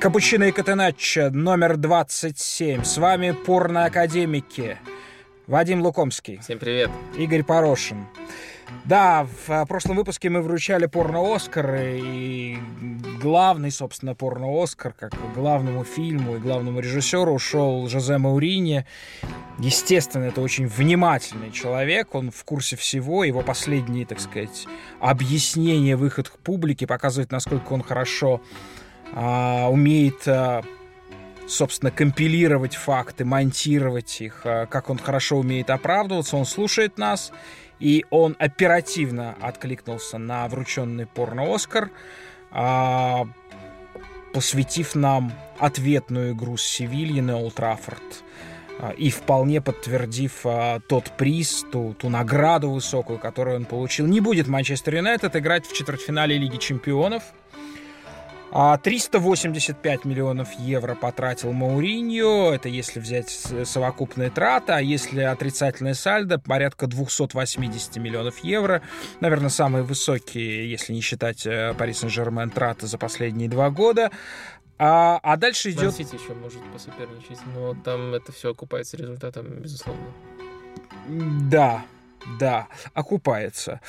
Капучино и Катеначчо, номер 27. С вами порно-академики. Вадим Лукомский. Всем привет. Игорь Порошин. Да, в а, прошлом выпуске мы вручали порно-Оскар, и главный, собственно, порно-Оскар, как главному фильму и главному режиссеру ушел Жозе Маурини. Естественно, это очень внимательный человек, он в курсе всего, его последние, так сказать, объяснения, выход к публике показывают, насколько он хорошо а, умеет, а, собственно, компилировать факты, монтировать их, а, как он хорошо умеет оправдываться, он слушает нас, и он оперативно откликнулся на врученный порно-Оскар, а, посвятив нам ответную игру с Севильей на Олд Траффорд а, и вполне подтвердив а, тот приз, ту, ту награду высокую, которую он получил. Не будет Манчестер Юнайтед играть в четвертьфинале Лиги Чемпионов – 385 а миллионов евро потратил Мауриньо, это если взять совокупные траты, а если отрицательное сальдо, порядка 280 миллионов евро. Наверное, самые высокие, если не считать э, Пари Сен-Жермен траты за последние два года. А, а дальше идет... Сити еще может посоперничать, но там это все окупается результатом, безусловно. Да, да, окупается.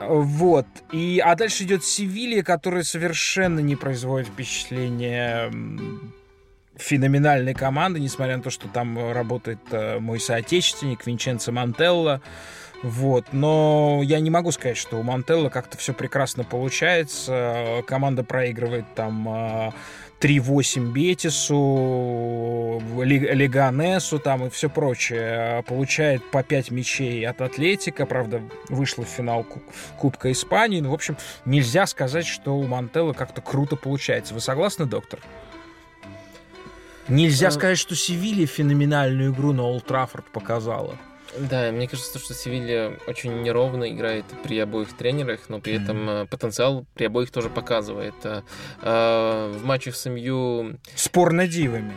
Вот. И, а дальше идет Севилья, которая совершенно не производит впечатление феноменальной команды, несмотря на то, что там работает э, мой соотечественник Винченцо Мантелло. Вот. Но я не могу сказать, что у Мантелло как-то все прекрасно получается. Команда проигрывает там э, 3-8 Бетису, Леганесу там и все прочее. Получает по 5 мячей от Атлетика. Правда, вышла в финал Кубка Испании. Ну, в общем, нельзя сказать, что у Мантелла как-то круто получается. Вы согласны, доктор? Нельзя а... сказать, что Севилья феноменальную игру на Олд Траффорд показала. Да, мне кажется, что Севилья очень неровно играет при обоих тренерах, но при mm-hmm. этом э, потенциал при обоих тоже показывает. Э, э, в матчах с МЮ... С порнодивами.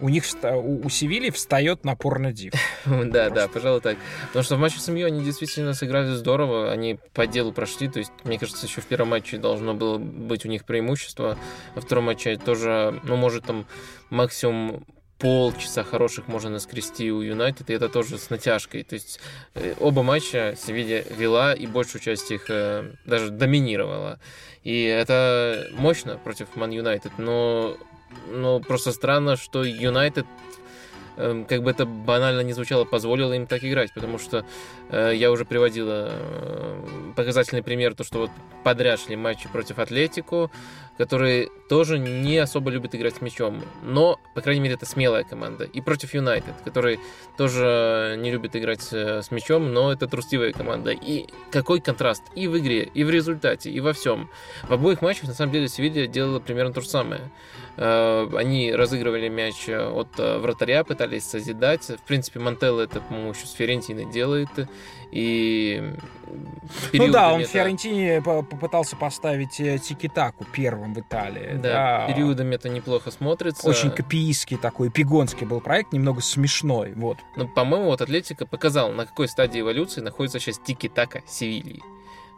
У них у, у Севильи встает на порнодив. да, да, пожалуй так. Потому что в матче с МЮ они действительно сыграли здорово, они по делу прошли, то есть, мне кажется, еще в первом матче должно было быть у них преимущество, во втором матче тоже, ну, может, там максимум полчаса хороших можно наскрести у Юнайтед, и это тоже с натяжкой. То есть э, оба матча Севилья вела и большую часть их э, даже доминировала. И это мощно против Ман Юнайтед, но, но просто странно, что Юнайтед Эм, как бы это банально не звучало, позволило им так играть, потому что э, я уже приводила э, показательный пример, то, что вот подряд шли матчи против Атлетику, которые тоже не особо любят играть с мячом, но, по крайней мере, это смелая команда. И против Юнайтед, который тоже не любит играть э, с мячом, но это трусливая команда. И какой контраст и в игре, и в результате, и во всем. В обоих матчах, на самом деле, Севилья делала примерно то же самое. Э, они разыгрывали мяч от э, вратаря, пытались созидать. В принципе, Мантелло это, по-моему, еще с Ферентиной делает. И ну да, он в Фиорентине попытался поставить Тики-Таку первым в Италии. Да, да, периодами это неплохо смотрится. Очень копийский такой, пигонский был проект, немного смешной, вот. Ну, по-моему, вот Атлетика показал, на какой стадии эволюции находится сейчас Тики-Така Севильи.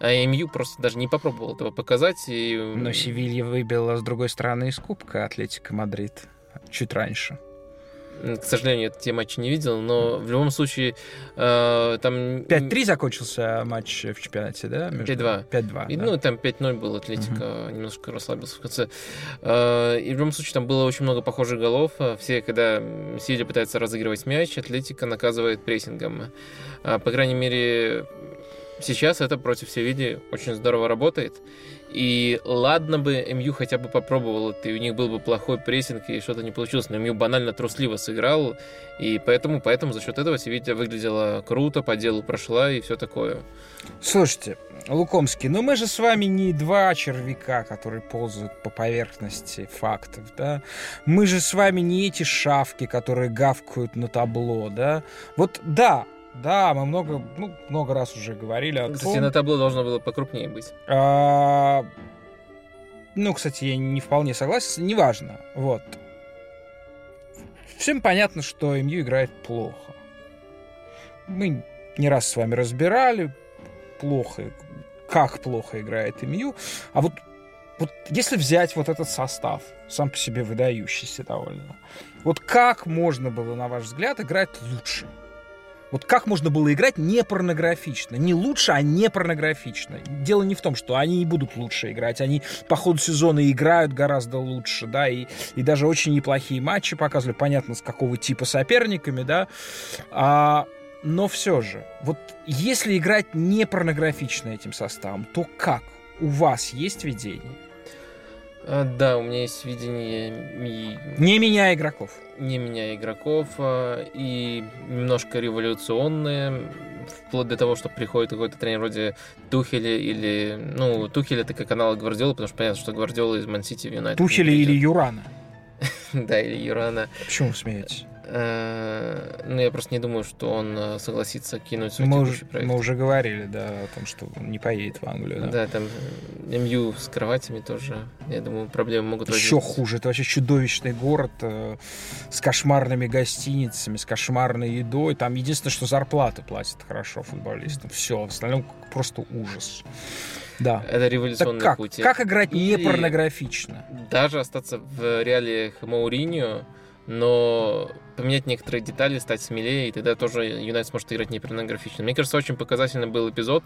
А МЮ просто даже не попробовал этого показать. И... Но Севилья выбила с другой стороны из Кубка Атлетико Мадрид чуть раньше. К сожалению, те матчи не видел, но в любом случае э, там... 5-3 закончился матч в чемпионате, да? 5-2. 5-2, и, да. Ну, там 5-0 был, Атлетико угу. немножко расслабился в конце. Э, и в любом случае там было очень много похожих голов. Все, когда Севилья пытается разыгрывать мяч, Атлетико наказывает прессингом. Э, по крайней мере, Сейчас это против Севильи очень здорово работает. И ладно бы МЮ хотя бы попробовал это, и у них был бы плохой прессинг, и что-то не получилось, но МЮ банально трусливо сыграл, и поэтому, поэтому за счет этого Севилья выглядела круто, по делу прошла и все такое. Слушайте, Лукомский, ну мы же с вами не два червяка, которые ползают по поверхности фактов, да? Мы же с вами не эти шавки, которые гавкают на табло, да? Вот да, да, мы много, ну, много раз уже говорили о Кстати, том... на табло должно было покрупнее быть. А... Ну, кстати, я не вполне согласен, неважно. Вот. Всем понятно, что МЮ играет плохо. Мы не раз с вами разбирали плохо, как плохо играет МЮ. А вот вот если взять вот этот состав, сам по себе выдающийся довольно, вот как можно было, на ваш взгляд, играть лучше? Вот как можно было играть не порнографично? Не лучше, а не порнографично. Дело не в том, что они и будут лучше играть. Они по ходу сезона играют гораздо лучше, да, и, и даже очень неплохие матчи показывали. Понятно, с какого типа соперниками, да. А, но все же, вот если играть не порнографично этим составом, то как? У вас есть видение? А, да, у меня есть видение... Не меняя игроков. Не меняя игроков, а, и немножко революционные, вплоть до того, что приходит какой-то тренер вроде Тухеля или... Ну, Тухеля это как аналог Гвардиолы, потому что понятно, что Гвардиола из Ман-Сити в Юнайтед. Тухеля или Юрана? да, или Юрана. Почему вы смеетесь? Э, ну, я просто не думаю, что он э, согласится кинуть свой мы уже, проект. Мы уже говорили, да, о том, что он не поедет в Англию. Да, да там э, МЮ с кроватями тоже, я думаю, проблемы могут Еще возникнуть. хуже, это вообще чудовищный город с кошмарными гостиницами, с кошмарной едой. Там единственное, что зарплаты платят хорошо футболистам. Все, в остальном просто ужас. Да. Это революционный так как? путь. Как играть Или не порнографично? Даже остаться в реалиях Мауриньо, но поменять некоторые детали, стать смелее, и тогда тоже Юнайтед сможет играть не порнографично. Мне кажется, очень показательный был эпизод.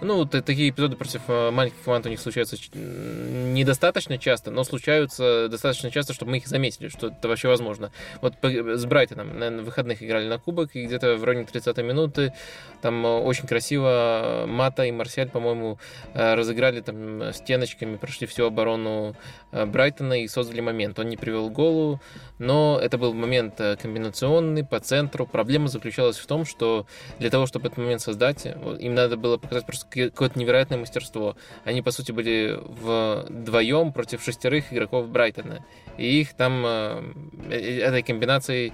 Ну, такие эпизоды против э, маленьких команд у них случаются недостаточно часто, но случаются достаточно часто, чтобы мы их заметили, что это вообще возможно. Вот с Брайтоном на выходных играли на кубок, и где-то в районе 30 минуты там э, очень красиво Мата и Марсиаль, по-моему, э, разыграли там стеночками, прошли всю оборону Брайтона и создали момент. Он не привел голу, но это был момент комбинационный, по центру. Проблема заключалась в том, что для того, чтобы этот момент создать, им надо было показать просто какое-то невероятное мастерство. Они, по сути, были вдвоем против шестерых игроков Брайтона. И их там э, э, этой комбинацией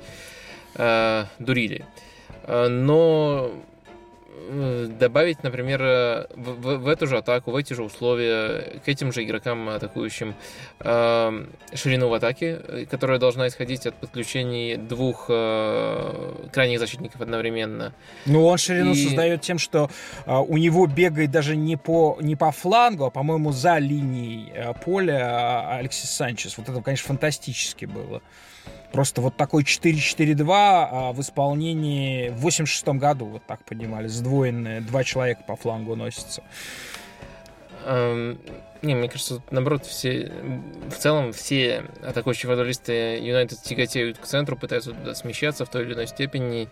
э, дурили. Но добавить, например, э, в, в эту же атаку, в эти же условия, к этим же игрокам атакующим э, ширину в атаке, которая должна исходить от подключений двух э, крайних защитников одновременно. Ну, он ширину И... создает тем, что э, у него бегает даже не по, не по флангу, а, по-моему, за линией э, поля Алексис Санчес. Вот это, конечно, фантастически было. Просто вот такой 4-4-2 а в исполнении в 86 году вот так поднимали, сдвоенные, два человека по флангу носятся. Не, мне кажется, наоборот, все, в целом все атакующие футболисты Юнайтед тяготеют к центру, пытаются туда смещаться в той или иной степени,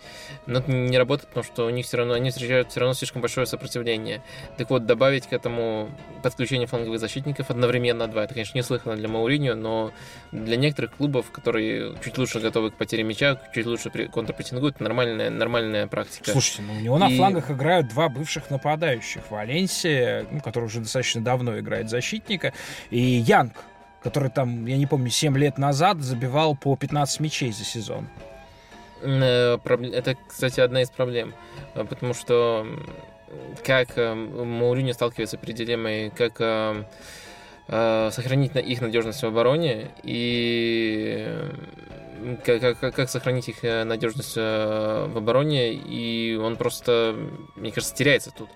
но это не работает, потому что у них все равно, они встречают все равно слишком большое сопротивление. Так вот, добавить к этому подключение фланговых защитников одновременно два, это, конечно, неслыханно для Мауриньо, но для некоторых клубов, которые чуть лучше готовы к потере мяча, чуть лучше контрпрессингуют, это нормальная, нормальная практика. Слушайте, ну у него И... на флангах играют два бывших нападающих. Валенсия, ну, который уже достаточно давно играет защитника, и Янг, который там, я не помню, 7 лет назад забивал по 15 мячей за сезон. Э, это, кстати, одна из проблем, э, потому что как э, Мауриньо сталкивается перед дилеммой, как сохранить их надежность в обороне и как, как, как сохранить их надежность в обороне, и он просто, мне кажется, теряется тут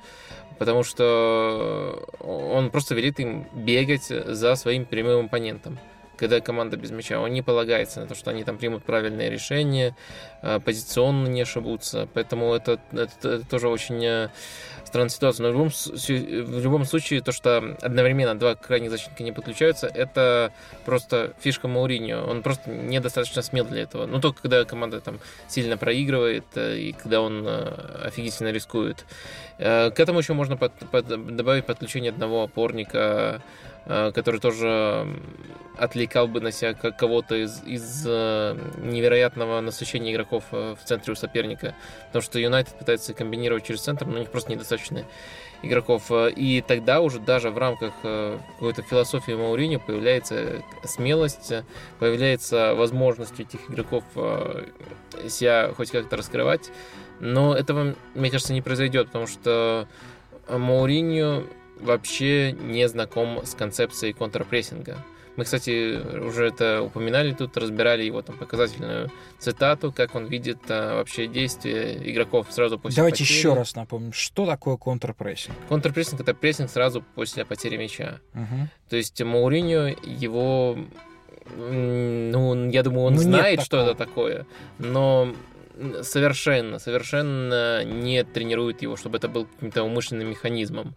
потому что он просто велит им бегать за своим прямым оппонентом когда команда без мяча. Он не полагается на то, что они там примут правильное решение, а, позиционно не ошибутся. Поэтому это, это, это тоже очень э, странная ситуация. Но в любом, в любом случае, то, что одновременно два крайних защитника не подключаются, это просто фишка Мауриньо. Он просто недостаточно смел для этого. Ну, только когда команда там сильно проигрывает э, и когда он э, офигительно рискует. К этому еще можно под, под, добавить подключение одного опорника Э, который тоже отвлекал бы на себя кого-то из, из э, невероятного насыщения игроков э, в центре у соперника. Потому что Юнайтед пытается комбинировать через центр, но у них просто недостаточно игроков. И тогда уже даже в рамках какой-то философии Мауриньо появляется смелость, появляется возможность этих игроков себя хоть как-то раскрывать. Но этого, мне кажется, не произойдет, потому что Мауриньо вообще не знаком с концепцией контрпрессинга. Мы, кстати, уже это упоминали тут, разбирали его там показательную цитату, как он видит а, вообще действия игроков сразу после Давайте потери. еще раз напомним, что такое контрпрессинг. Контрпрессинг — это прессинг сразу после потери мяча. Мгм. То есть Мауриньо его... Ну, я думаю, он Ну, знает, что это такое, но совершенно, совершенно не тренирует его, чтобы это был каким-то умышленным механизмом.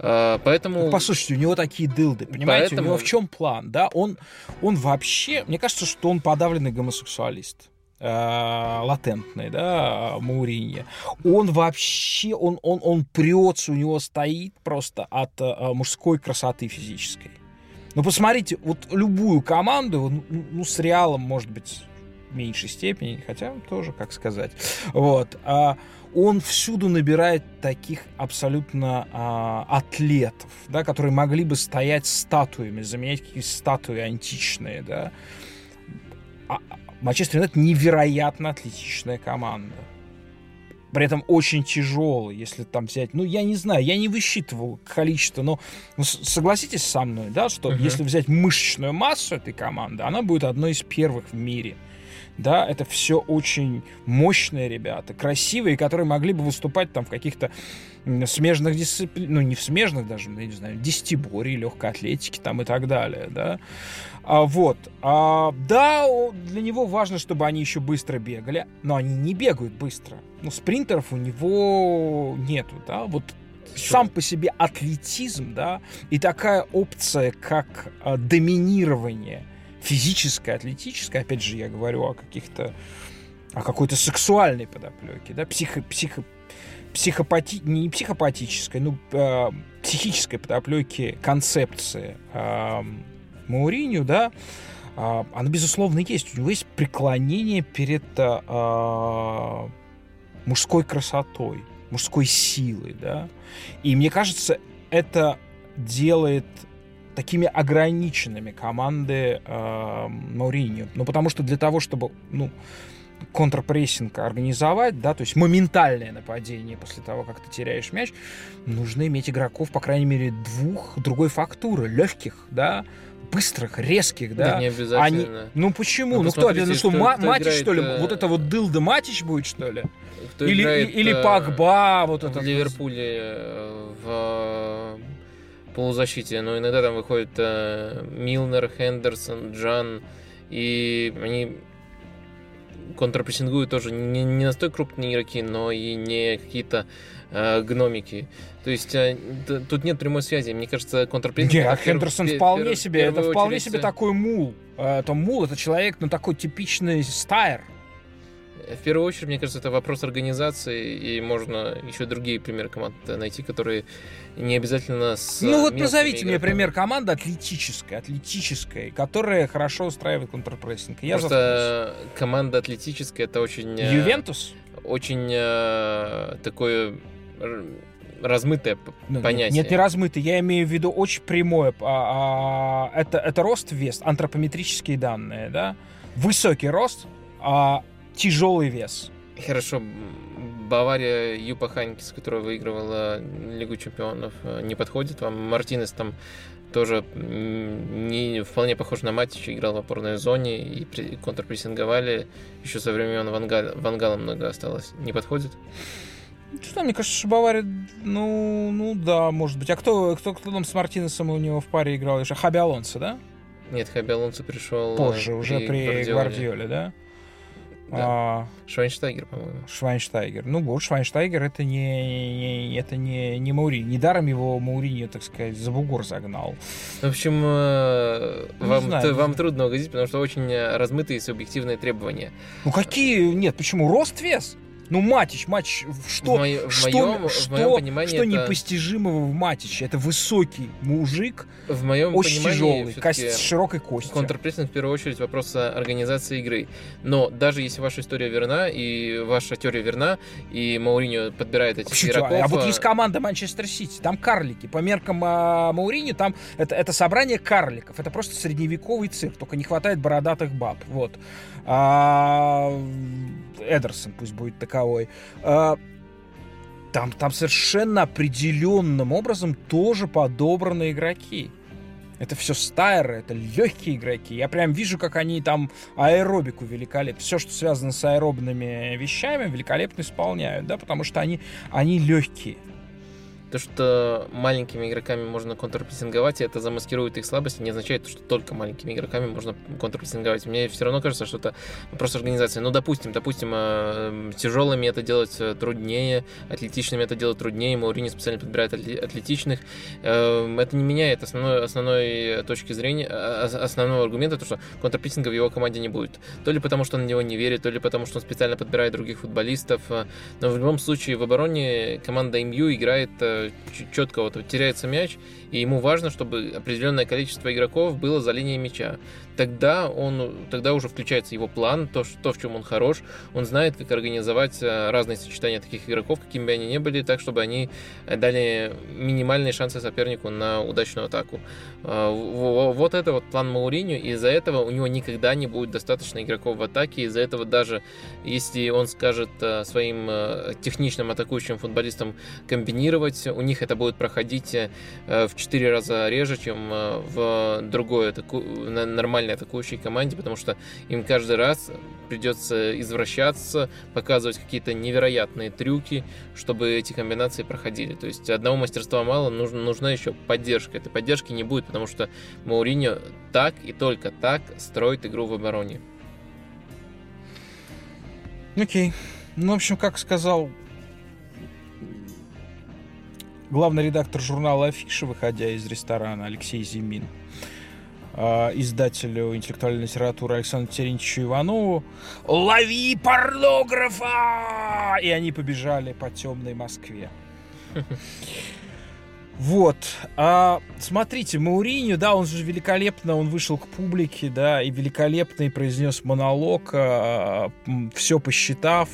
А, Поэтому... Ну, Послушайте, у него такие дылды, понимаете? Поэтому- У него в чем план, да? Он, он вообще, мне кажется, что он подавленный гомосексуалист. э, латентный, да, Мауриньо. Он вообще, он, он, он прется, у него стоит просто от э, мужской красоты физической. Ну, посмотрите, вот любую команду, ну, ну, с Реалом, может быть, в меньшей степени, хотя тоже, как сказать, вот, а, он всюду набирает таких абсолютно а, атлетов, да, которые могли бы стоять статуями, заменять какие-то статуи античные, да. А, Манчестер Юнайтед невероятно атлетичная команда. При этом очень тяжелый, если там взять... Ну, я не знаю, я не высчитывал количество, но ну, согласитесь со мной, да, что Мгм. если взять мышечную массу этой команды, она будет одной из первых в мире. Да, это все очень мощные ребята, красивые, которые могли бы выступать там в каких-то смежных дисциплинах, ну не в смежных даже, я не знаю, десятиборье, легкой атлетики там и так далее, да. А, вот. А, да, для него важно, чтобы они еще быстро бегали, но они не бегают быстро. Ну, спринтеров у него нету, да, вот сам по себе атлетизм, да, и такая опция, как а, доминирование физическое, атлетическое, опять же, я говорю о каких-то, о какой-то сексуальной подоплеке, да, психо, психо, психопати, не психопатической, ну, э, психической подоплеке концепции э, Мауриню, да, э, она, безусловно, есть. У него есть преклонение перед э, мужской красотой, мужской силой, да. И мне кажется, это делает такими ограниченными команды э, Мауриньо. Ну, потому что для того, чтобы, ну, контрпрессинг организовать, да, то есть моментальное нападение после того, как ты теряешь мяч, нужно иметь игроков, по крайней мере, двух другой фактуры, легких, да, быстрых, резких, Да, да. не обязательно. Ну почему? Ну, Ну, кто? Ну что, кто- кто Матич, играет, что ли? э, Вот это вот Дылда Матич будет, что ли? Кто или играет, или э, Пагба, вот в этот. Ливерпуле э, в э, полузащите, но иногда там выходит э, Милнер, Хендерсон, Джан, и они контрпрессингуют тоже не, не настолько крупные игроки, но и не какие-то э, гномики. То есть э, тут нет прямой связи. Мне кажется, контрпрессинг... Не, а это перв- Хендерсон пер- вполне пер- себе, это вполне очередь, себе такой мул. Это мул, это человек, ну, такой типичный стайр. В первую очередь, мне кажется, это вопрос организации, и можно еще другие примеры команд найти, которые не обязательно с Ну вот назовите мне игроками. пример команды атлетической, атлетической, которая хорошо устраивает контрпрессинг. Я заткнусь. Просто команда атлетическая, это очень... э, Ювентус? Очень э, такое размытое Ну, нет, понятие. Нет, не размытый. Я имею в виду очень прямое. А, а, это, это рост, вес, антропометрические данные, да? Высокий рост, а тяжелый вес. Хорошо, Бавария Юпа Ханькис, которая выигрывала Лигу Чемпионов, э, не подходит вам. Мартинес там тоже не вполне похож на Матича, играл в опорной зоне и при- контрпрессинговали. Еще со времен Вангала, Вангала много осталось. Не подходит? Что, мне кажется, что Бавария, ну, ну да, может быть. А кто, кто, кто там с Мартинесом у него в паре играл? Еще Хаби Алонсо, да? Нет, Хаби Алонсо пришел э, Позже, уже при Гвардиоле. Гвардиоле, да? Да. А, Швайнштайгер, по-моему. Швайнштайгер. Ну, вот Швайнштайгер это не, не- это не, не Маурини. Недаром его Маурини, так сказать, за бугор загнал. В общем, э, Не вам, знаю, т- вам трудно угодить, потому что очень э, размытые субъективные требования. Ну какие? Нет, почему? Рост, вес? Ну, Матич, Матич, что, в, моё- в что, моем, что, в моем понимании что это- непостижимого в Матиче? Это высокий мужик, в моем очень тяжелый, кость, с широкой костью. Контрпрессинг в первую очередь вопрос э, организации игры. Но даже если ваша история верна, и ваша теория верна, и Мауриньо подбирает этих Почему? игроков... А вот э, есть команда Манчестер Сити, там карлики. По меркам а, Маурини, там это, это собрание карликов. Это просто средневековый цирк, только не хватает бородатых баб. Вот. А, Эдерсон пусть будет таковой. А, там, там совершенно определенным образом тоже подобраны игроки. Это все стайры, это легкие игроки. Я прям вижу, как они там аэробику великолепно. Все, что связано с аэробными вещами, великолепно исполняют, да, потому что они, они легкие. То, что маленькими игроками можно контрпрессинговать, и это замаскирует их слабости, не означает, что только маленькими игроками можно контрпрессинговать. Мне все равно кажется, что это вопрос организации. Ну, допустим, допустим, э, тяжелыми это делать э, труднее, атлетичными это делать труднее, Маурини специально подбирает атлетичных. Эм, это не меняет основной, основной точки зрения, основного аргумента, то, что контрпрессинга в его команде не будет. То ли потому, что он на него не верит, то ли потому, что он специально подбирает других футболистов. Э, но в любом случае в обороне команда МЮ играет четко вот теряется мяч, и ему важно, чтобы определенное количество игроков было за линией мяча. Тогда, он, тогда уже включается его план, то, то, в чем он хорош. Он знает, как организовать э, разные сочетания таких игроков, какими бы они ни были, так, чтобы они дали минимальные шансы сопернику на удачную атаку. Э, вот это вот план Мауриню, и из-за этого у него никогда не будет достаточно игроков в атаке, из-за этого даже если он скажет э, своим техничным атакующим футболистам комбинировать, у них это будет проходить в 4 раза реже, чем э, в другой атаку... нормальной атакующей команде, потому что им каждый раз придется извращаться, показывать какие-то невероятные трюки, чтобы эти комбинации проходили. То есть одного мастерства мало, нужна, нужна еще поддержка. Этой поддержки не будет, потому что Мауриньо так и только так строит игру в обороне. Окей. Okay. Ну, в общем, как сказал главный редактор журнала «Афиша», выходя из ресторана, Алексей Зимин, издателю интеллектуальной литературы Александру Терентьевичу Иванову «Лови порнографа!» И они побежали по темной Москве. Вот. А, смотрите, Мауриню, да, он же великолепно, он вышел к публике, да, и великолепно и произнес монолог, а, все посчитав,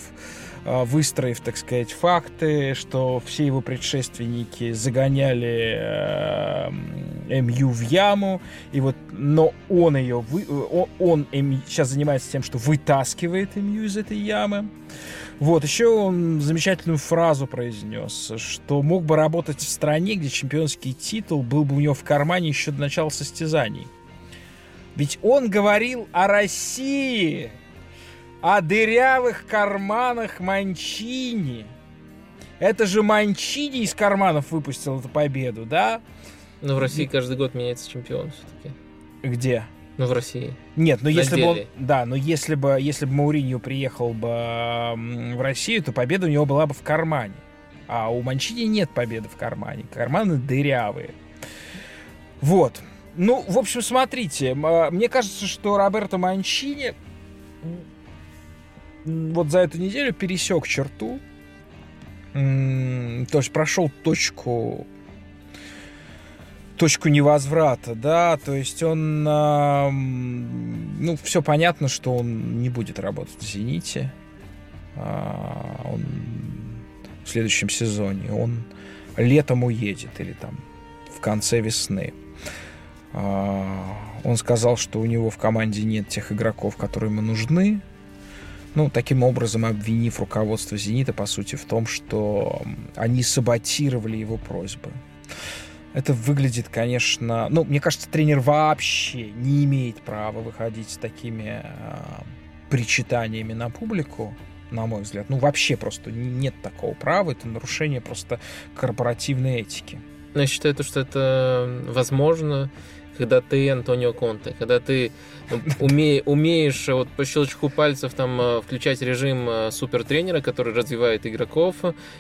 выстроив, так сказать, факты, что все его предшественники загоняли э, МЮ в яму, и вот, но он ее, вы, он, он сейчас занимается тем, что вытаскивает МЮ из этой ямы. Вот, еще он замечательную фразу произнес, что мог бы работать в стране, где чемпионский титул был бы у него в кармане еще до начала состязаний. Ведь он говорил о России, о дырявых карманах Манчини. Это же Манчини из карманов выпустил эту победу, да? Но в России каждый год меняется чемпион все-таки. Где? Ну, в России. Нет, но если бы он, да, но если бы, если бы Мауриньо приехал бы в Россию, то победа у него была бы в кармане. А у Манчини нет победы в кармане. Карманы дырявые. Вот. Ну, в общем, смотрите, мне кажется, что Роберто Манчини вот за эту неделю пересек черту, то есть прошел точку точку невозврата, да, то есть он, ну, все понятно, что он не будет работать в «Зените», а, он в следующем сезоне, он летом уедет или там в конце весны. А, он сказал, что у него в команде нет тех игроков, которые ему нужны, ну, таким образом обвинив руководство «Зенита», по сути, в том, что они саботировали его просьбы. Это выглядит, конечно... Ну, мне кажется, тренер вообще не имеет права выходить с такими э, причитаниями на публику, на мой взгляд. Ну, вообще просто нет такого права. Это нарушение просто корпоративной этики. Я считаю, что это возможно когда ты Антонио Конте, когда ты ну, уме, умеешь вот по щелчку пальцев там э, включать режим э, супертренера, который развивает игроков,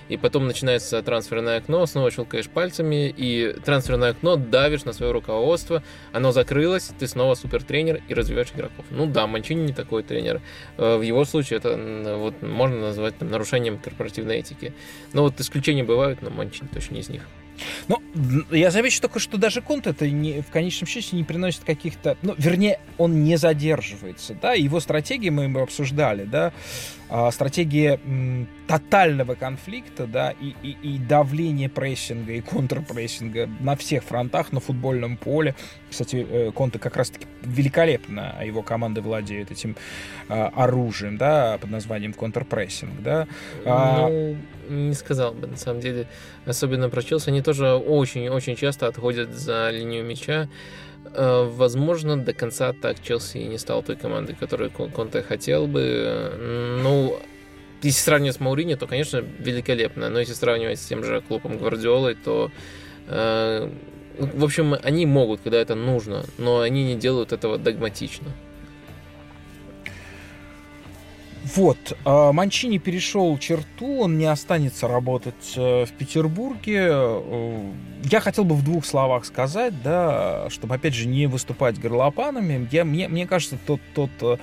и потом начинается трансферное окно, снова щелкаешь пальцами, и трансферное окно давишь на свое руководство, оно закрылось, ты снова супертренер и развиваешь игроков. Ну да, Манчини не такой тренер. Э, в его случае это вот можно назвать там, нарушением корпоративной этики. Но вот исключения бывают, но Манчини точно не из них. Ну, я замечу только, что даже Конт это не, в конечном счете не приносит каких-то... Ну, вернее, он не задерживается, да, его стратегии мы, мы обсуждали, да, а, стратегия тотального конфликта, да, и, и, и давления прессинга, и контрпрессинга на всех фронтах, на футбольном поле. Кстати, э, Конте как раз-таки великолепно, а его команды владеют этим а, оружием, да, под названием контрпрессинг, да. Ну, не сказал бы, на самом деле. Особенно про Челси, они тоже очень-очень часто отходят за линию мяча. Э, возможно, до конца так Челси не стал той командой, которую Конте хотел бы. Ну, если сравнивать с Маурини, то, конечно, великолепно. Но если сравнивать с тем же клубом Гвардиолой, то э, в общем, они могут, когда это нужно, но они не делают этого догматично. Вот, а, Манчини перешел черту, он не останется работать э, в Петербурге. Э, я хотел бы в двух словах сказать, да, чтобы, опять же, не выступать горлопанами. Я, мне, мне кажется, тот, тот э,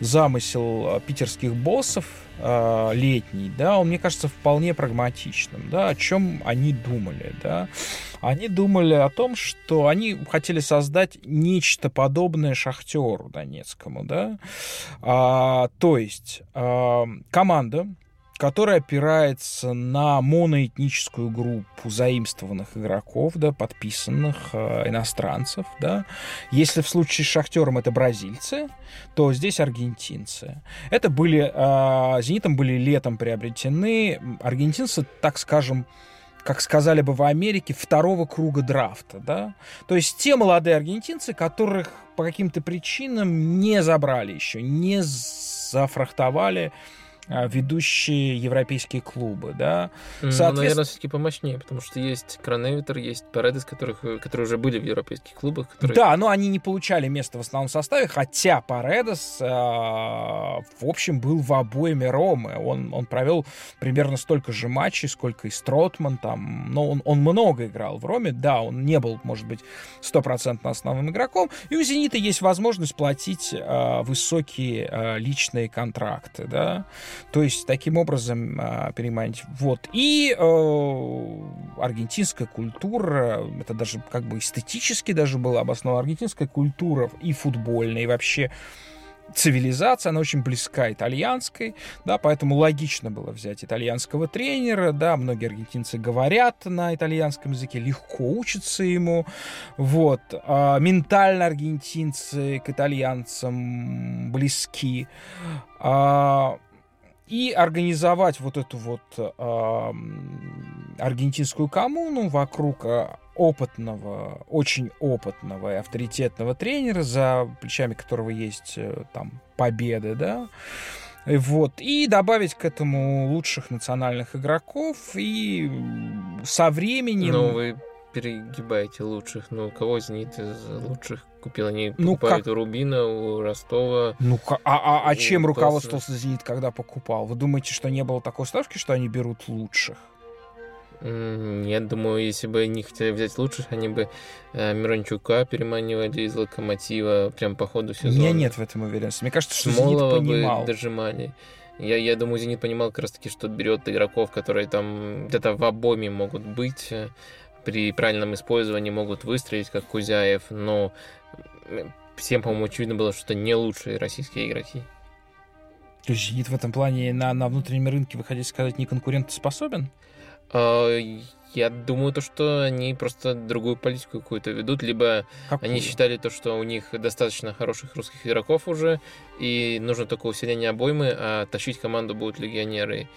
замысел питерских боссов летний, да, он, мне кажется, вполне прагматичным, да, о чем они думали, да. Они думали о том, что они хотели создать нечто подобное Шахтеру Донецкому, да. А, то есть а, команда, которая опирается на моноэтническую группу заимствованных игроков, да, подписанных э, иностранцев, да. Если в случае с Шахтером это бразильцы, то здесь аргентинцы. Это были, э, Зенитом были летом приобретены аргентинцы, так скажем, как сказали бы в Америке, второго круга драфта, да. То есть те молодые аргентинцы, которых по каким-то причинам не забрали еще, не зафрахтовали а, ведущие европейские клубы, да. Соответственно... Ну, наверное, все-таки помощнее, потому что есть Краневитер, есть Паредес, которых, которые уже были в европейских клубах. Которые... Да, но они не получали место в основном составе, хотя Паредес, э, в общем, был в обоими Ромы. Он, он провел примерно столько же матчей, сколько и Стротман там. Но он, он много играл в Роме, да, он не был, может быть, стопроцентно основным игроком. И у «Зенита» есть возможность платить э, высокие э, личные контракты, да. То есть таким образом э, переманить. Вот. И э, аргентинская культура, это даже как бы эстетически даже была обоснована, аргентинская культура и футбольная, и вообще цивилизация, она очень близка итальянской, да, поэтому логично было взять итальянского тренера, да, многие аргентинцы говорят на итальянском языке, легко учатся ему, вот, а, ментально аргентинцы к итальянцам близки, а, и организовать вот эту вот э, аргентинскую коммуну вокруг а, опытного, очень опытного и авторитетного тренера, за плечами которого есть э, там победы, да, вот, и добавить к этому лучших национальных игроков, и со временем... Новые перегибаете лучших. Ну, кого «Зенит» из лучших купил? Они ну, покупают как... у Рубина, у Ростова. Ну, а, а, а чем руководствовался «Зенит», когда покупал? Вы думаете, что не было такой ставки, что они берут лучших? Нет, думаю, если бы они хотели взять лучших, они бы э, Мирончука переманивали из Локомотива прям по ходу сезона. У меня нет в этом уверенности. Мне кажется, что Смолова Зенит понимал. бы дожимали. Я, я думаю, Зенит понимал как раз таки, что берет игроков, которые там где-то в обоме могут быть, при правильном использовании могут выстрелить, как Кузяев, но всем, по-моему, очевидно было, что это не лучшие российские игроки. То есть Зенит в этом плане на, на внутреннем рынке, вы хотите сказать, не конкурентоспособен? А, я думаю, то, что они просто другую политику какую-то ведут, либо Какую? они считали то, что у них достаточно хороших русских игроков уже, и нужно только усиление обоймы, а тащить команду будут легионеры.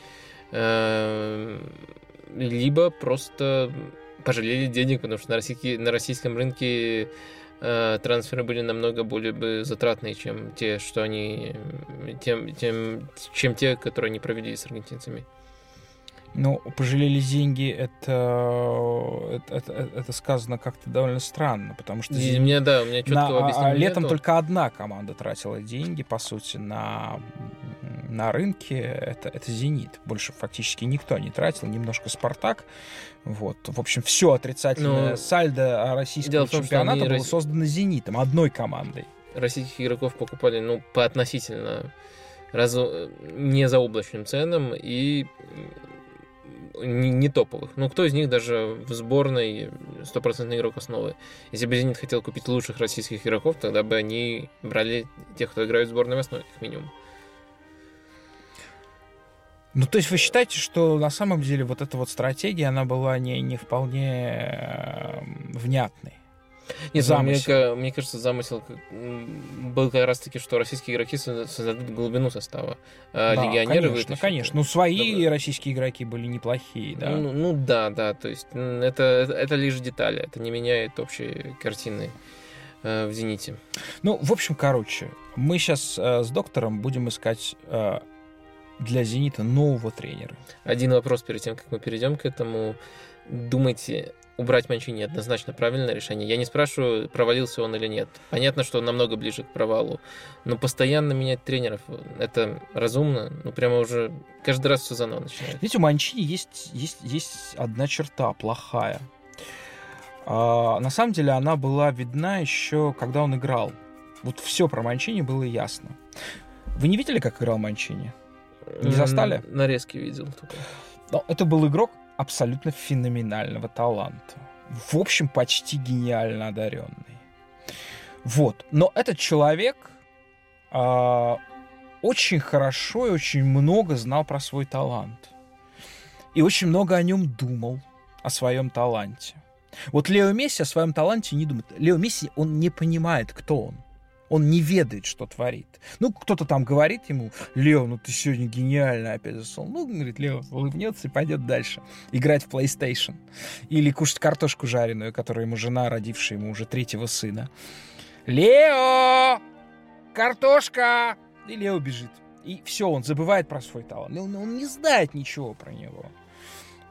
Эм, либо просто пожалели денег, потому что на, российский, на российском рынке э, трансферы были намного более бы затратные, чем те, что они, тем, тем, чем те, которые они провели с аргентинцами. Ну, пожалели деньги, это, это, это, сказано как-то довольно странно, потому что... И мне, да, у меня четкого на, а, Летом нету. только одна команда тратила деньги, по сути, на, на рынке, это, это «Зенит». Больше фактически никто не тратил, немножко «Спартак», вот. В общем, все отрицательное ну, сальдо российского том, чемпионата было Росси... создано «Зенитом», одной командой. Российских игроков покупали, ну, по относительно раз... не заоблачным ценам и не, не топовых. Ну, кто из них даже в сборной стопроцентный игрок основы? Если бы «Зенит» хотел купить лучших российских игроков, тогда бы они брали тех, кто играет в сборной в основе, как минимум. Ну, то есть вы считаете, что на самом деле вот эта вот стратегия, она была не, не вполне э, внятной? Ну, замысел. Мне, мне кажется, замысел был как раз таки, что российские игроки создадут глубину состава. А да, легионеры конечно, вытащат. конечно. Ну, свои Добро. российские игроки были неплохие, да? Ну, ну да, да. То есть это, это лишь детали. Это не меняет общей картины э, в «Зените». Ну, в общем, короче, мы сейчас э, с доктором будем искать э, для «Зенита» нового тренера. Один вопрос перед тем, как мы перейдем к этому. Думаете, убрать Манчини однозначно правильное решение. Я не спрашиваю, провалился он или нет. Понятно, что он намного ближе к провалу. Но постоянно менять тренеров, это разумно. Ну, прямо уже каждый раз все заново начинает. Видите, у Манчини есть, есть, есть одна черта плохая. А, на самом деле она была видна еще, когда он играл. Вот все про Манчини было ясно. Вы не видели, как играл Манчини? Не застали? Нарезки видел только. Но это был игрок абсолютно феноменального таланта. В общем, почти гениально одаренный. Вот. Но этот человек э, очень хорошо и очень много знал про свой талант. И очень много о нем думал, о своем таланте. Вот Лео Месси о своем таланте не думает. Лео Месси, он не понимает, кто он. Он не ведает, что творит. Ну, кто-то там говорит ему, Лео, ну ты сегодня гениально опять засол. Ну, говорит, Лео улыбнется и пойдет дальше. Играть в PlayStation. Или кушать картошку жареную, которую ему жена, родившая ему уже третьего сына. Лео! Картошка! И Лео бежит. И все, он забывает про свой талант. Он, он не знает ничего про него.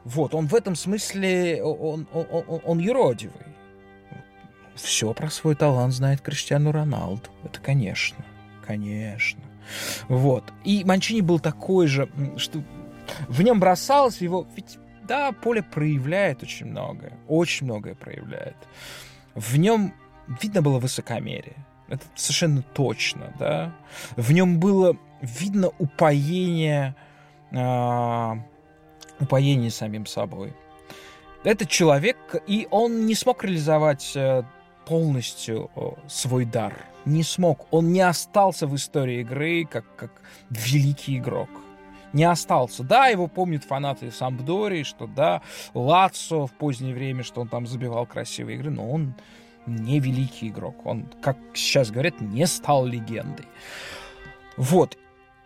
Вот, он в этом смысле, он, он, он, он юродивый все про свой талант знает Криштиану Роналду. Это конечно, конечно. Вот. И Манчини был такой же, что в нем бросалось его... Ведь, да, поле проявляет очень многое. Очень многое проявляет. В нем видно было высокомерие. Это совершенно точно, да. В нем было видно упоение, э, упоение самим собой. Это человек, и он не смог реализовать э, полностью свой дар. Не смог. Он не остался в истории игры как, как великий игрок. Не остался. Да, его помнят фанаты Самбдори, что да, Лацо в позднее время, что он там забивал красивые игры, но он не великий игрок. Он, как сейчас говорят, не стал легендой. Вот.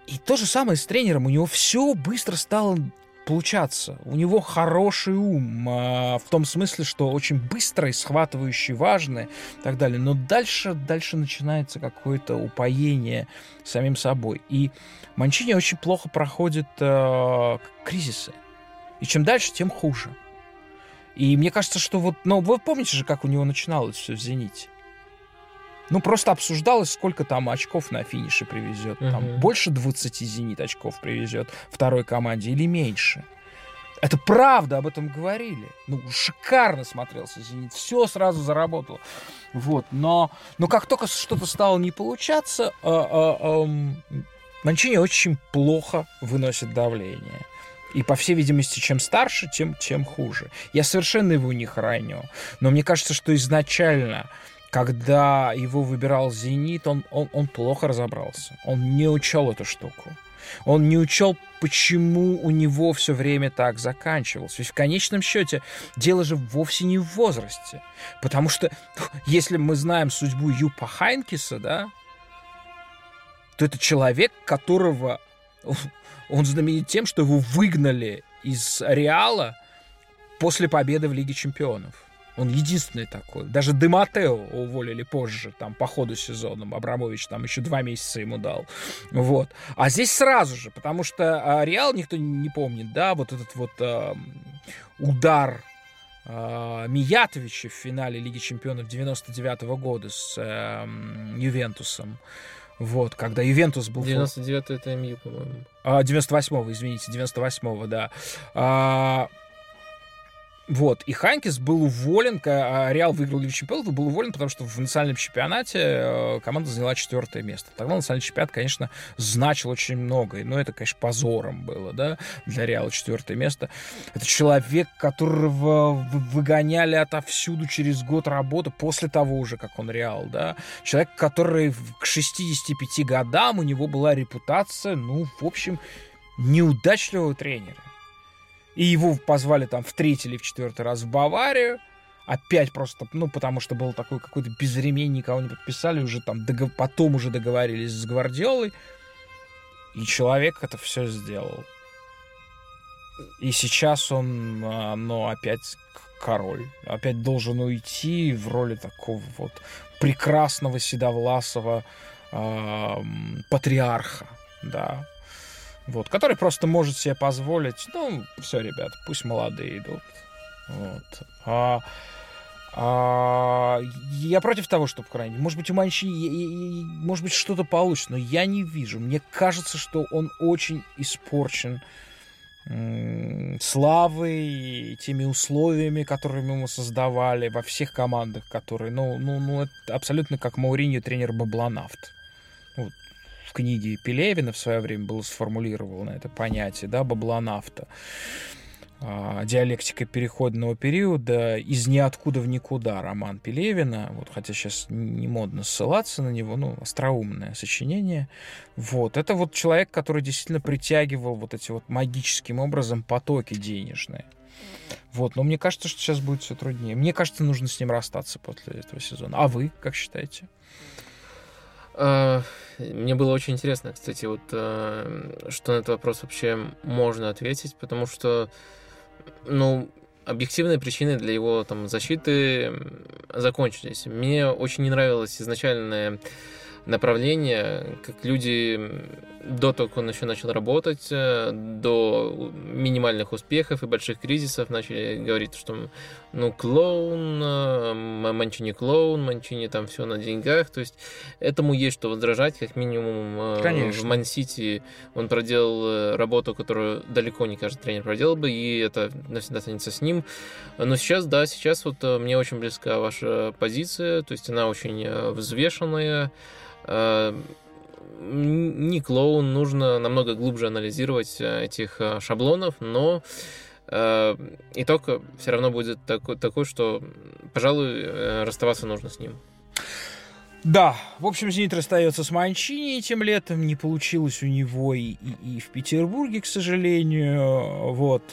И то же самое с тренером. У него все быстро стало получаться. У него хороший ум, э, в том смысле, что очень быстрый, схватывающий, важный и так далее. Но дальше, дальше начинается какое-то упоение самим собой. И Манчини очень плохо проходит э, кризисы. И чем дальше, тем хуже. И мне кажется, что вот, ну, вы помните же, как у него начиналось все в «Зените»? Ну, просто обсуждалось, сколько там очков на финише привезет. Uh-huh. Там больше 20 «Зенит» очков привезет второй команде или меньше. Это правда, об этом говорили. Ну, шикарно смотрелся «Зенит». Все сразу заработало. Вот. Но, но как только что-то стало не получаться, э, э, э, Манчини очень плохо выносит давление. И, по всей видимости, чем старше, тем, тем хуже. Я совершенно его не храню. Но мне кажется, что изначально когда его выбирал «Зенит», он, он, он плохо разобрался. Он не учел эту штуку. Он не учел, почему у него все время так заканчивалось. Ведь в конечном счете дело же вовсе не в возрасте. Потому что если мы знаем судьбу Юпа Хайнкиса, да, то это человек, которого он знаменит тем, что его выгнали из Реала после победы в Лиге Чемпионов. Он единственный такой. Даже Дематео уволили позже, там, по ходу сезона. Абрамович там еще два месяца ему дал. Вот. А здесь сразу же, потому что а, Реал никто не помнит, да, вот этот вот а, удар а, Миятовича в финале Лиги Чемпионов 99 -го года с а, Ювентусом. Вот, когда Ювентус был... 99 это МЮ, по-моему. А, 98-го, извините, 98-го, да. А, вот, и Ханкис был уволен, а Реал выиграл Лигу Чемпионов, и был уволен, потому что в национальном чемпионате э, команда заняла четвертое место. Тогда национальный чемпионат, конечно, значил очень много, но это, конечно, позором было, да, для Реала четвертое место. Это человек, которого выгоняли отовсюду через год работы, после того уже, как он Реал, да. Человек, который к 65 годам, у него была репутация, ну, в общем, неудачливого тренера. И его позвали там в третий или в четвертый раз в Баварию. Опять просто, ну, потому что был такой какой-то безремень, никого не подписали, уже там догов... потом уже договорились с Гвардиолой. И человек это все сделал. И сейчас он, ну, опять король. Опять должен уйти в роли такого вот прекрасного седовласого э, патриарха, да. Вот, который просто может себе позволить, ну, все, ребят, пусть молодые идут. Вот. А, а, я против того, чтобы крайне. Может быть, у Манчини, может быть, что-то получится, но я не вижу. Мне кажется, что он очень испорчен славой, теми условиями, которые мы создавали во всех командах, которые, ну, ну, ну это абсолютно как Мауриньо, тренер Баблонавт. В книге Пелевина в свое время было сформулировано это понятие, да, Баблонавта. А, диалектика переходного периода из ниоткуда в никуда роман Пелевина, вот, хотя сейчас не модно ссылаться на него, ну, остроумное сочинение. Вот, это вот человек, который действительно притягивал вот эти вот магическим образом потоки денежные. Вот, но мне кажется, что сейчас будет все труднее. Мне кажется, нужно с ним расстаться после этого сезона. А вы как считаете? А, мне было очень интересно, кстати, вот а, что на этот вопрос вообще можно ответить, потому что ну, объективные причины для его там защиты закончились. Мне очень не нравилось изначальное направление, как люди до того, как он еще начал работать, э, до минимальных успехов и больших кризисов начали говорить, что ну клоун, э, Манчини клоун, Манчини там все на деньгах, то есть этому есть что возражать, как минимум э, Конечно. в Ман-Сити он проделал работу, которую далеко не каждый тренер проделал бы, и это навсегда останется с ним. Но сейчас, да, сейчас вот мне очень близка ваша позиция, то есть она очень взвешенная, не клоун, нужно намного глубже анализировать э, этих э, шаблонов, но э, итог все равно будет такой, такой, что, пожалуй, расставаться нужно с ним. Да, в общем, «Зенит» расстается с Манчини этим летом. Не получилось у него и, и, и в Петербурге, к сожалению. Вот.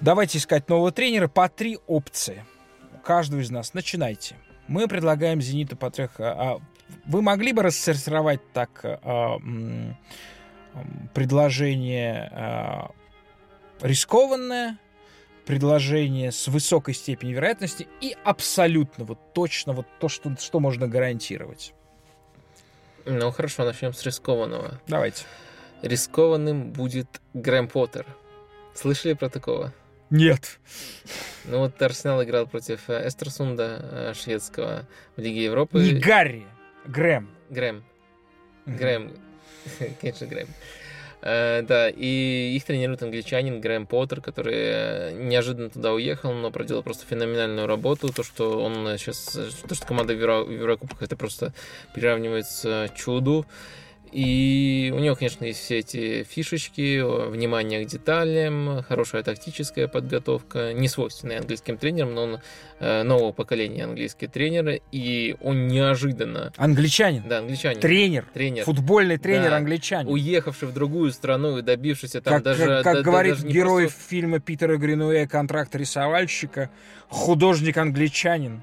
Давайте искать нового тренера по три опции. Каждого из нас. Начинайте. Мы предлагаем «Зениту» по трех... Вы могли бы рассортировать так э, предложение э, рискованное, предложение с высокой степенью вероятности и абсолютно вот точно вот то, что, что можно гарантировать? Ну хорошо, начнем с рискованного. Давайте. Рискованным будет Грэм Поттер. Слышали про такого? Нет. Ну вот Арсенал играл против э, Эстерсунда э, шведского в Лиге Европы. Не Гарри. Грэм. Грэм. Грэм. Конечно, Грэм. Uh, да, и их тренирует англичанин Грэм Поттер, который э, неожиданно туда уехал, но проделал просто феноменальную работу. То, что он сейчас, то, что команда в Еврокубках, это просто приравнивается чуду. И у него, конечно, есть все эти фишечки, внимание к деталям, хорошая тактическая подготовка, не свойственная английским тренерам, но он э, нового поколения английские тренеры, и он неожиданно... Англичанин? Да, англичанин. Тренер? Тренер. Футбольный тренер да, англичанин. Уехавший в другую страну и добившийся там как, даже... Как, как да, говорит даже герой просто... фильма Питера Гринуэя «Контракт рисовальщика», художник-англичанин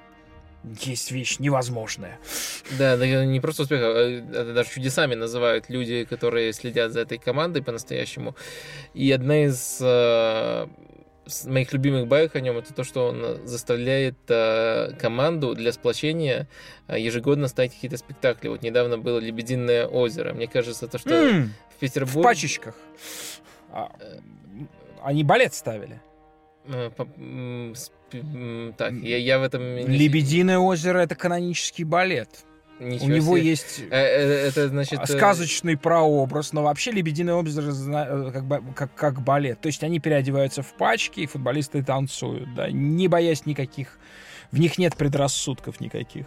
есть вещь невозможная. Да, да не просто успех, а это даже чудесами называют люди, которые следят за этой командой по-настоящему. И одна из э, моих любимых баек о нем это то, что он заставляет э, команду для сплочения э, ежегодно ставить какие-то спектакли. Вот недавно было «Лебединое озеро». Мне кажется, то, что mm, в Петербурге... В пачечках. А, они балет ставили. Э, так, я, я в этом... Лебединое озеро — это канонический балет. Ничего У него себе. есть э, э, это, значит, а, сказочный прообраз, но вообще «Лебединое озеро» как, как, как балет. То есть они переодеваются в пачки, и футболисты танцуют, да, не боясь никаких... В них нет предрассудков никаких.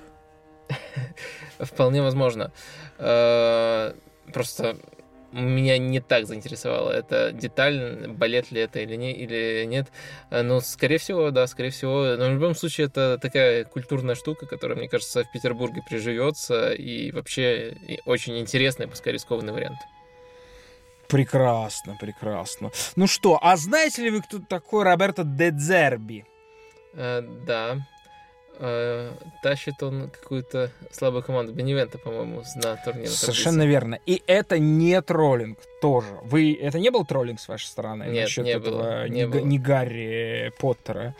Вполне возможно. Просто меня не так заинтересовала эта деталь, балет ли это или, не, или нет. Э, но, скорее всего, да, скорее всего. Но в любом случае, это такая культурная штука, которая, мне кажется, в Петербурге приживется и вообще очень интересный, пускай рискованный вариант. Прекрасно, прекрасно. Ну что, а знаете ли вы, кто такой Роберто Дедзерби? Э, да. Э, тащит он какую-то слабую команду Беневента, по-моему, на турнире. Совершенно верно. И это не троллинг тоже. Вы это не был троллинг с вашей стороны? Нет, насчет не этого было, не, не было. не Гарри Поттера?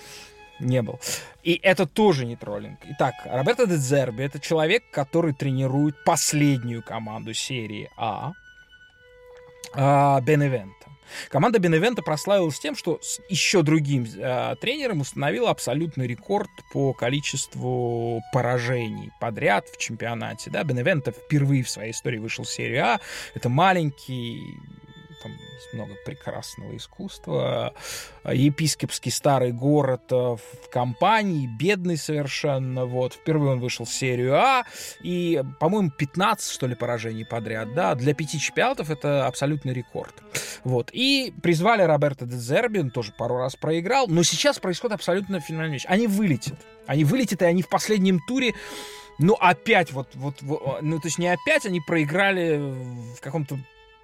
Не был. И это тоже не троллинг. Итак, Роберто де это человек, который тренирует последнюю команду серии А, а, Беневента. Команда Беневента прославилась тем, что с еще другим э, тренером установила абсолютный рекорд по количеству поражений подряд в чемпионате. Да? Беневента впервые в своей истории вышел в серию А. Это маленький есть много прекрасного искусства. Епископский старый город э, в компании, бедный совершенно, вот. Впервые он вышел в серию А, и, по-моему, 15, что ли, поражений подряд, да. Для пяти чемпионатов это абсолютный рекорд. Вот. И призвали Роберто де Зерби, он тоже пару раз проиграл, но сейчас происходит абсолютно финальная вещь. Они вылетят. Они вылетят, и они в последнем туре ну, опять вот, вот, вот, ну, то есть не опять, они проиграли в каком-то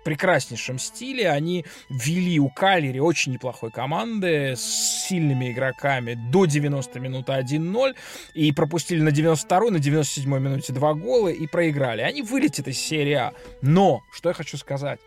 прекраснейшем стиле. Они вели у Калери очень неплохой команды с сильными игроками до 90 минуты 1-0 и пропустили на 92 на 97 минуте два гола и проиграли. Они вылетят из серии А. Но, что я хочу сказать,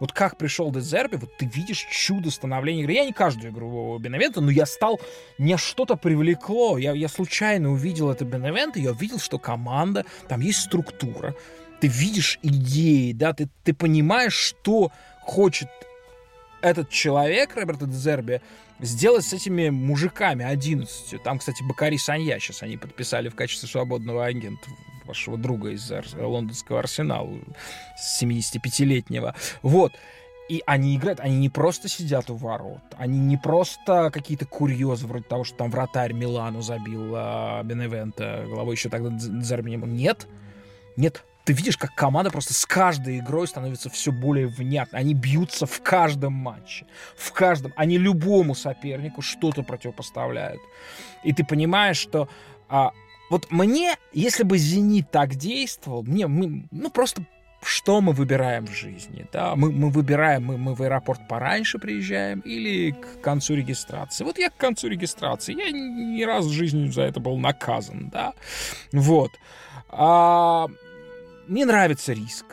вот как пришел Дезерби, вот ты видишь чудо становления игры. Я не каждую игру Беневента, но я стал... Меня что-то привлекло. Я, я случайно увидел это Беневента, я увидел, что команда, там есть структура, ты видишь идеи, да, ты, ты понимаешь, что хочет этот человек, Роберто Дезерби, сделать с этими мужиками 11. Там, кстати, Бакари Санья сейчас они подписали в качестве свободного агента вашего друга из лондонского арсенала, 75-летнего. Вот. И они играют, они не просто сидят у ворот, они не просто какие-то курьезы, вроде того, что там вратарь Милану забил а, Беневента, головой еще тогда Дзерби Нет, нет, ты видишь, как команда просто с каждой игрой становится все более внятной. Они бьются в каждом матче. В каждом. Они любому сопернику что-то противопоставляют. И ты понимаешь, что а, вот мне, если бы «Зенит» так действовал, мне, мы, ну, просто что мы выбираем в жизни, да, мы, мы выбираем, мы, мы в аэропорт пораньше приезжаем или к концу регистрации. Вот я к концу регистрации, я ни раз в жизни за это был наказан, да, вот. А, мне нравится риск.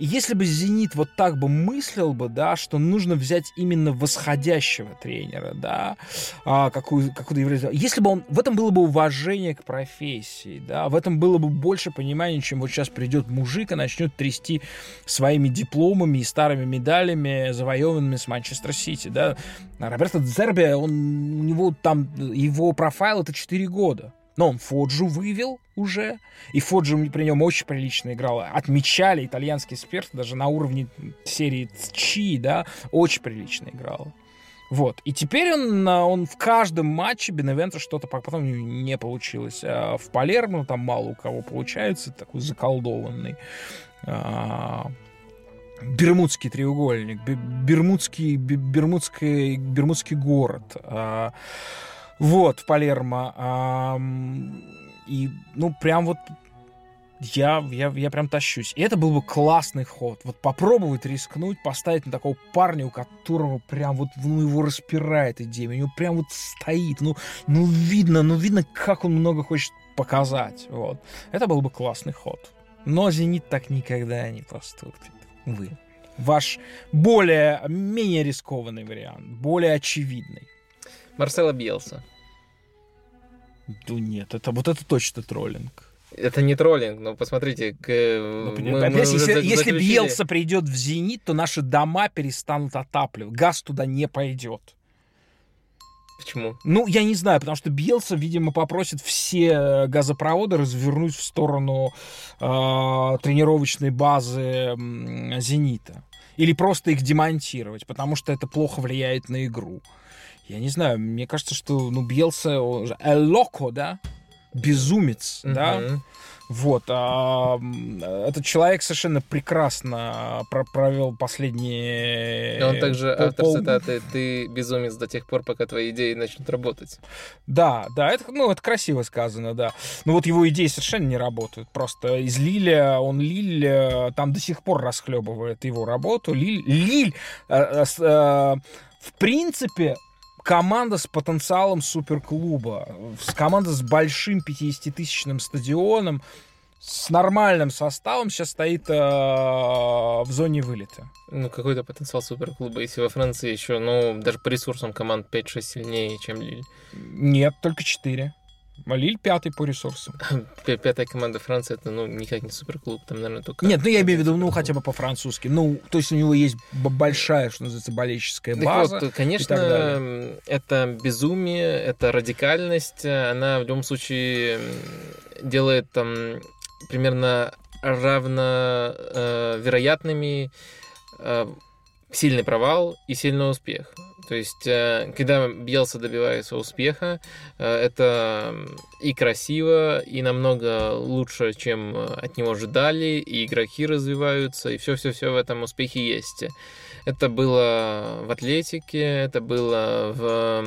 И если бы «Зенит» вот так бы мыслил бы, да, что нужно взять именно восходящего тренера, да, а, какую, какую если бы он, в этом было бы уважение к профессии, да, в этом было бы больше понимания, чем вот сейчас придет мужик и начнет трясти своими дипломами и старыми медалями, завоеванными с Манчестер Сити, да. Роберто Дзерби, он, у него там, его профайл это 4 года. Но он Фоджу вывел уже, и Фоджу при нем очень прилично играл. Отмечали итальянский эксперты даже на уровне серии Чи, да, очень прилично играл. Вот. И теперь он, он в каждом матче Беневента что-то потом не получилось. А в Палермо там мало у кого получается, такой заколдованный. А, Бермудский треугольник, Бермудский, Бермудский, Бермудский город. А, вот, в Палермо. И, ну, прям вот я, я, я прям тащусь. И это был бы классный ход. Вот попробовать рискнуть, поставить на такого парня, у которого прям вот ну, его распирает идея. У него прям вот стоит. Ну, ну видно, ну видно, как он много хочет показать. Вот. Это был бы классный ход. Но «Зенит» так никогда не поступит. Вы. Ваш более, менее рискованный вариант, более очевидный. Марсела Бьелса. Да нет, это вот это точно троллинг. Это не троллинг, но посмотрите, к, ну, мы, опять, мы если, если Бьелса придет в Зенит, то наши дома перестанут отапливать. Газ туда не пойдет. Почему? Ну, я не знаю, потому что Бьелса, видимо, попросит все газопроводы развернуть в сторону э, тренировочной базы э, Зенита. Или просто их демонтировать, потому что это плохо влияет на игру. Я не знаю, мне кажется, что, ну, Бьелса, он же Эль Локо, да? безумец, Мгм. да, вот, а, этот человек совершенно прекрасно про- провел последние... И он также пол- автор пол- цитаты «Ты безумец до тех пор, пока твои идеи начнут работать». Да, да, это, ну, это красиво сказано, да. Но вот его идеи совершенно не работают. Просто из Лиля, он Лиль э, там до сих пор расхлебывает его работу. Лиль, Лиль э, э, э, в принципе, команда с потенциалом суперклуба. Команда с большим 50-тысячным стадионом, с нормальным составом сейчас стоит э, в зоне вылета. Ну, какой-то потенциал суперклуба. Если во Франции еще, ну, даже по ресурсам команд 5-6 сильнее, чем Лиль. Нет, только 4. Лиль пятый по ресурсам. Пя- Пятая команда Франции, это, ну, никак не суперклуб. Там, наверное, только... Нет, ну я имею в виду, ну хотя бы по-французски. Ну, то есть у него есть большая, что называется, болельческая Так база. вот, конечно, это безумие, это радикальность, она в любом случае делает там примерно равно э, вероятными э, сильный провал и сильный успех. То есть, э, когда Бьелса добивается успеха, э, это и красиво, и намного лучше, чем э, от него ожидали, и игроки развиваются, и все-все-все в этом успехе есть. Это было в Атлетике, это было в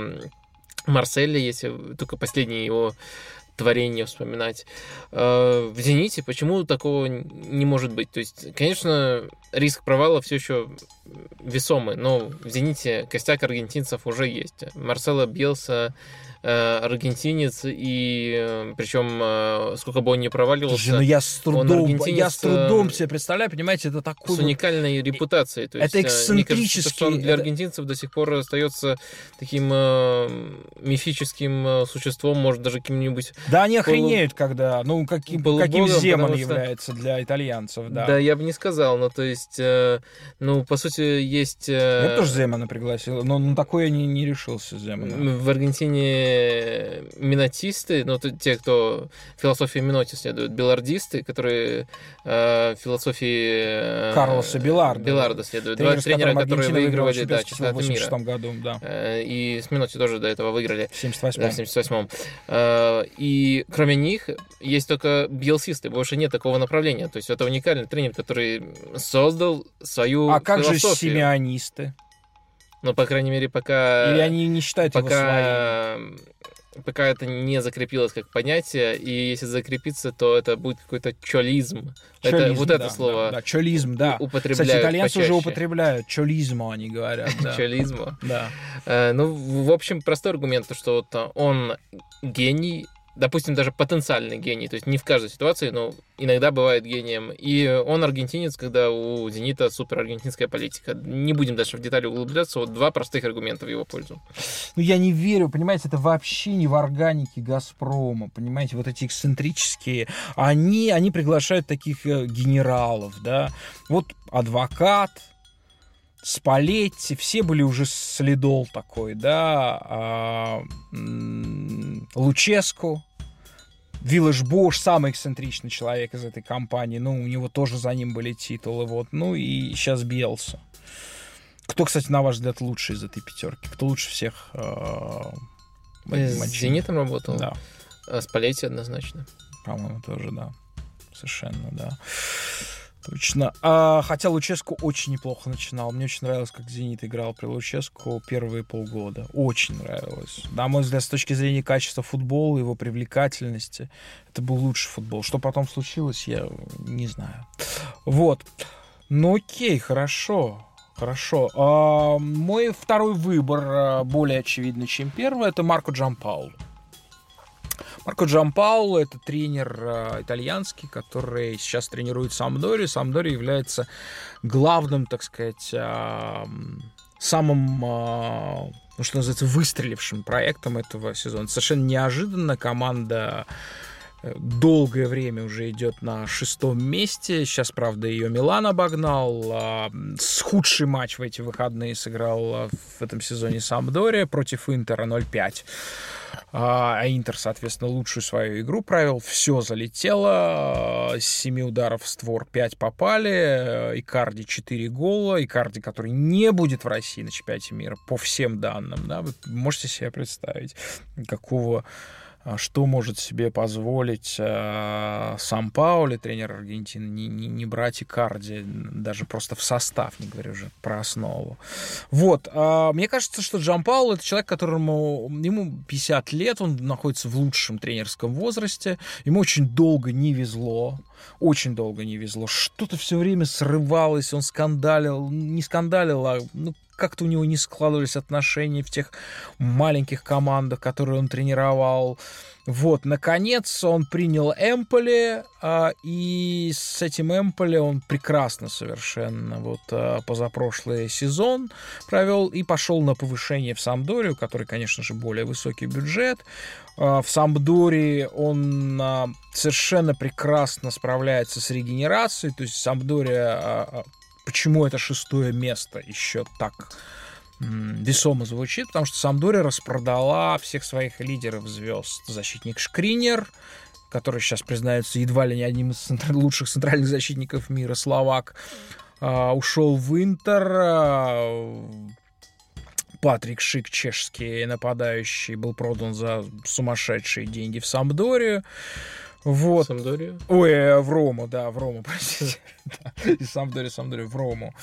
Марселе, если только последнее его творение вспоминать. Э, В «Зените» почему такого не может быть? То есть, конечно, риск провала все еще весомый, но в «Зените» костяк аргентинцев уже есть. Марсело Бьелса э, аргентинец, и причем сколько бы он ни проваливался, Слушай, ну я с трудом, я с трудом э, себе представляю, понимаете, это такой... с вот- уникальной репутацией. То это есть, э, мне кажется, что эксцентрический- он для это- аргентинцев до сих пор остается таким э, мифическим э, существом, может, даже каким-нибудь... Да они охренеют, когда, ну, каким, каким Земан является для итальянцев, да. Да. я бы не сказал, но то есть, э, ну, по сути, есть... э, Я тоже Земана пригласил, но на такое не, не решился Земана. В Аргентине минотисты, ну, те, кто философии Миноти следуют, белардисты, которые э, философии... э, Карлоса Беларда. Беларда следуют. Тренер, Два тренера, которые выигрывали, да, чемпионаты мира. 86 году, да, Э, И с Миноти тоже до этого выиграли. в 78 Да, в 78-м. Э, И кроме них есть только бьелсисты, больше нет такого направления. То есть это уникальный тренер, который создал свою А как же симеонисты? Ну, по крайней мере, пока... Или они не считают его своим? пока... Пока это не закрепилось как понятие, и если закрепиться, то это будет какой-то чолизм. это, Чолизм, вот это да, слово Да, да, чолизм, да. употребляют Кстати, итальянцы уже почаще. употребляют. Чолизмо они говорят, да. Чолизма. Да. Э, Ну, в общем, простой аргумент, то, что вот он гений, допустим, даже потенциальный гений, то есть не в каждой ситуации, но иногда бывает гением. И он аргентинец, когда у «Зенита» супер аргентинская политика. Не будем дальше в детали углубляться, вот два простых аргумента в его пользу. Ну, я не верю, понимаете, это вообще не в органике «Газпрома», понимаете, вот эти эксцентрические, они, они приглашают таких э, генералов, да, вот адвокат, Спалетти, все были уже следол такой, да, а, Луческу, Виллаж Бош, самый эксцентричный человек из этой компании, ну, у него тоже за ним были титулы, вот, ну, и сейчас Биелса. Кто, кстати, на ваш взгляд, лучший из этой пятерки? Кто лучше всех э, С? «Зенитом» работал, Да, а с Палетти однозначно. по-моему, тоже, да. Совершенно, да. Точно. А, хотя Луческу очень неплохо начинал. Мне очень нравилось, как Зенит играл при Луческу первые полгода. Очень нравилось. На мой взгляд, с точки зрения качества футбола, его привлекательности, это был лучший футбол. Что потом случилось, я не знаю. Вот. Ну окей, хорошо. Хорошо. А, мой второй выбор а, более очевидный, чем первый, это Марко Джампауло. Марко Джампауло это тренер э, итальянский, который сейчас тренирует Самдори. Самдори является главным, так сказать, э, самым, э, ну, что называется, выстрелившим проектом этого сезона. Совершенно неожиданно команда долгое время уже идет на шестом месте. Сейчас, правда, ее Милан обогнал. А, С худший матч в эти выходные сыграл а, в этом сезоне Самдория против Интера 0-5. А а Интер, соответственно, лучшую свою игру провел. Все залетело. С 7 ударов в створ 5 попали. Икарди 4 гола. Икарди, который не будет в России на чемпионате мира, по всем данным. Да? Вы можете себе представить, какого а, что может себе позволить э, сам Паули, тренер Аргентины, не, не, не брать и Карди даже просто в состав, не говорю уже про основу. Вот. Э, мне кажется, что Джан Паул это человек, которому ему 50 лет, он находится в лучшем тренерском возрасте, ему очень долго не везло, очень долго не везло. Что-то все время срывалось, он скандалил, не скандалил, а ну, как-то у него не складывались отношения в тех маленьких командах, которые он тренировал. Вот, наконец он принял Эмполи, а, и с этим Эмполи он прекрасно совершенно вот а, позапрошлый сезон провел и пошел на повышение в Самдорию, который, конечно же, более высокий бюджет. А, в Самдории он совершенно прекрасно справляется с регенерацией, то есть Самдория почему это шестое место еще так весомо звучит, потому что Самдори распродала всех своих лидеров звезд. Защитник Шкринер, который сейчас признается едва ли не одним из лучших центральных защитников мира, словак, а, ушел в Интер. А, Патрик Шик, чешский нападающий, был продан за сумасшедшие деньги в Самдорию. Вот. Самдорию? Ой, э, в Рому, да, в Рому, простите. И Самдори, Самдори, в Рому.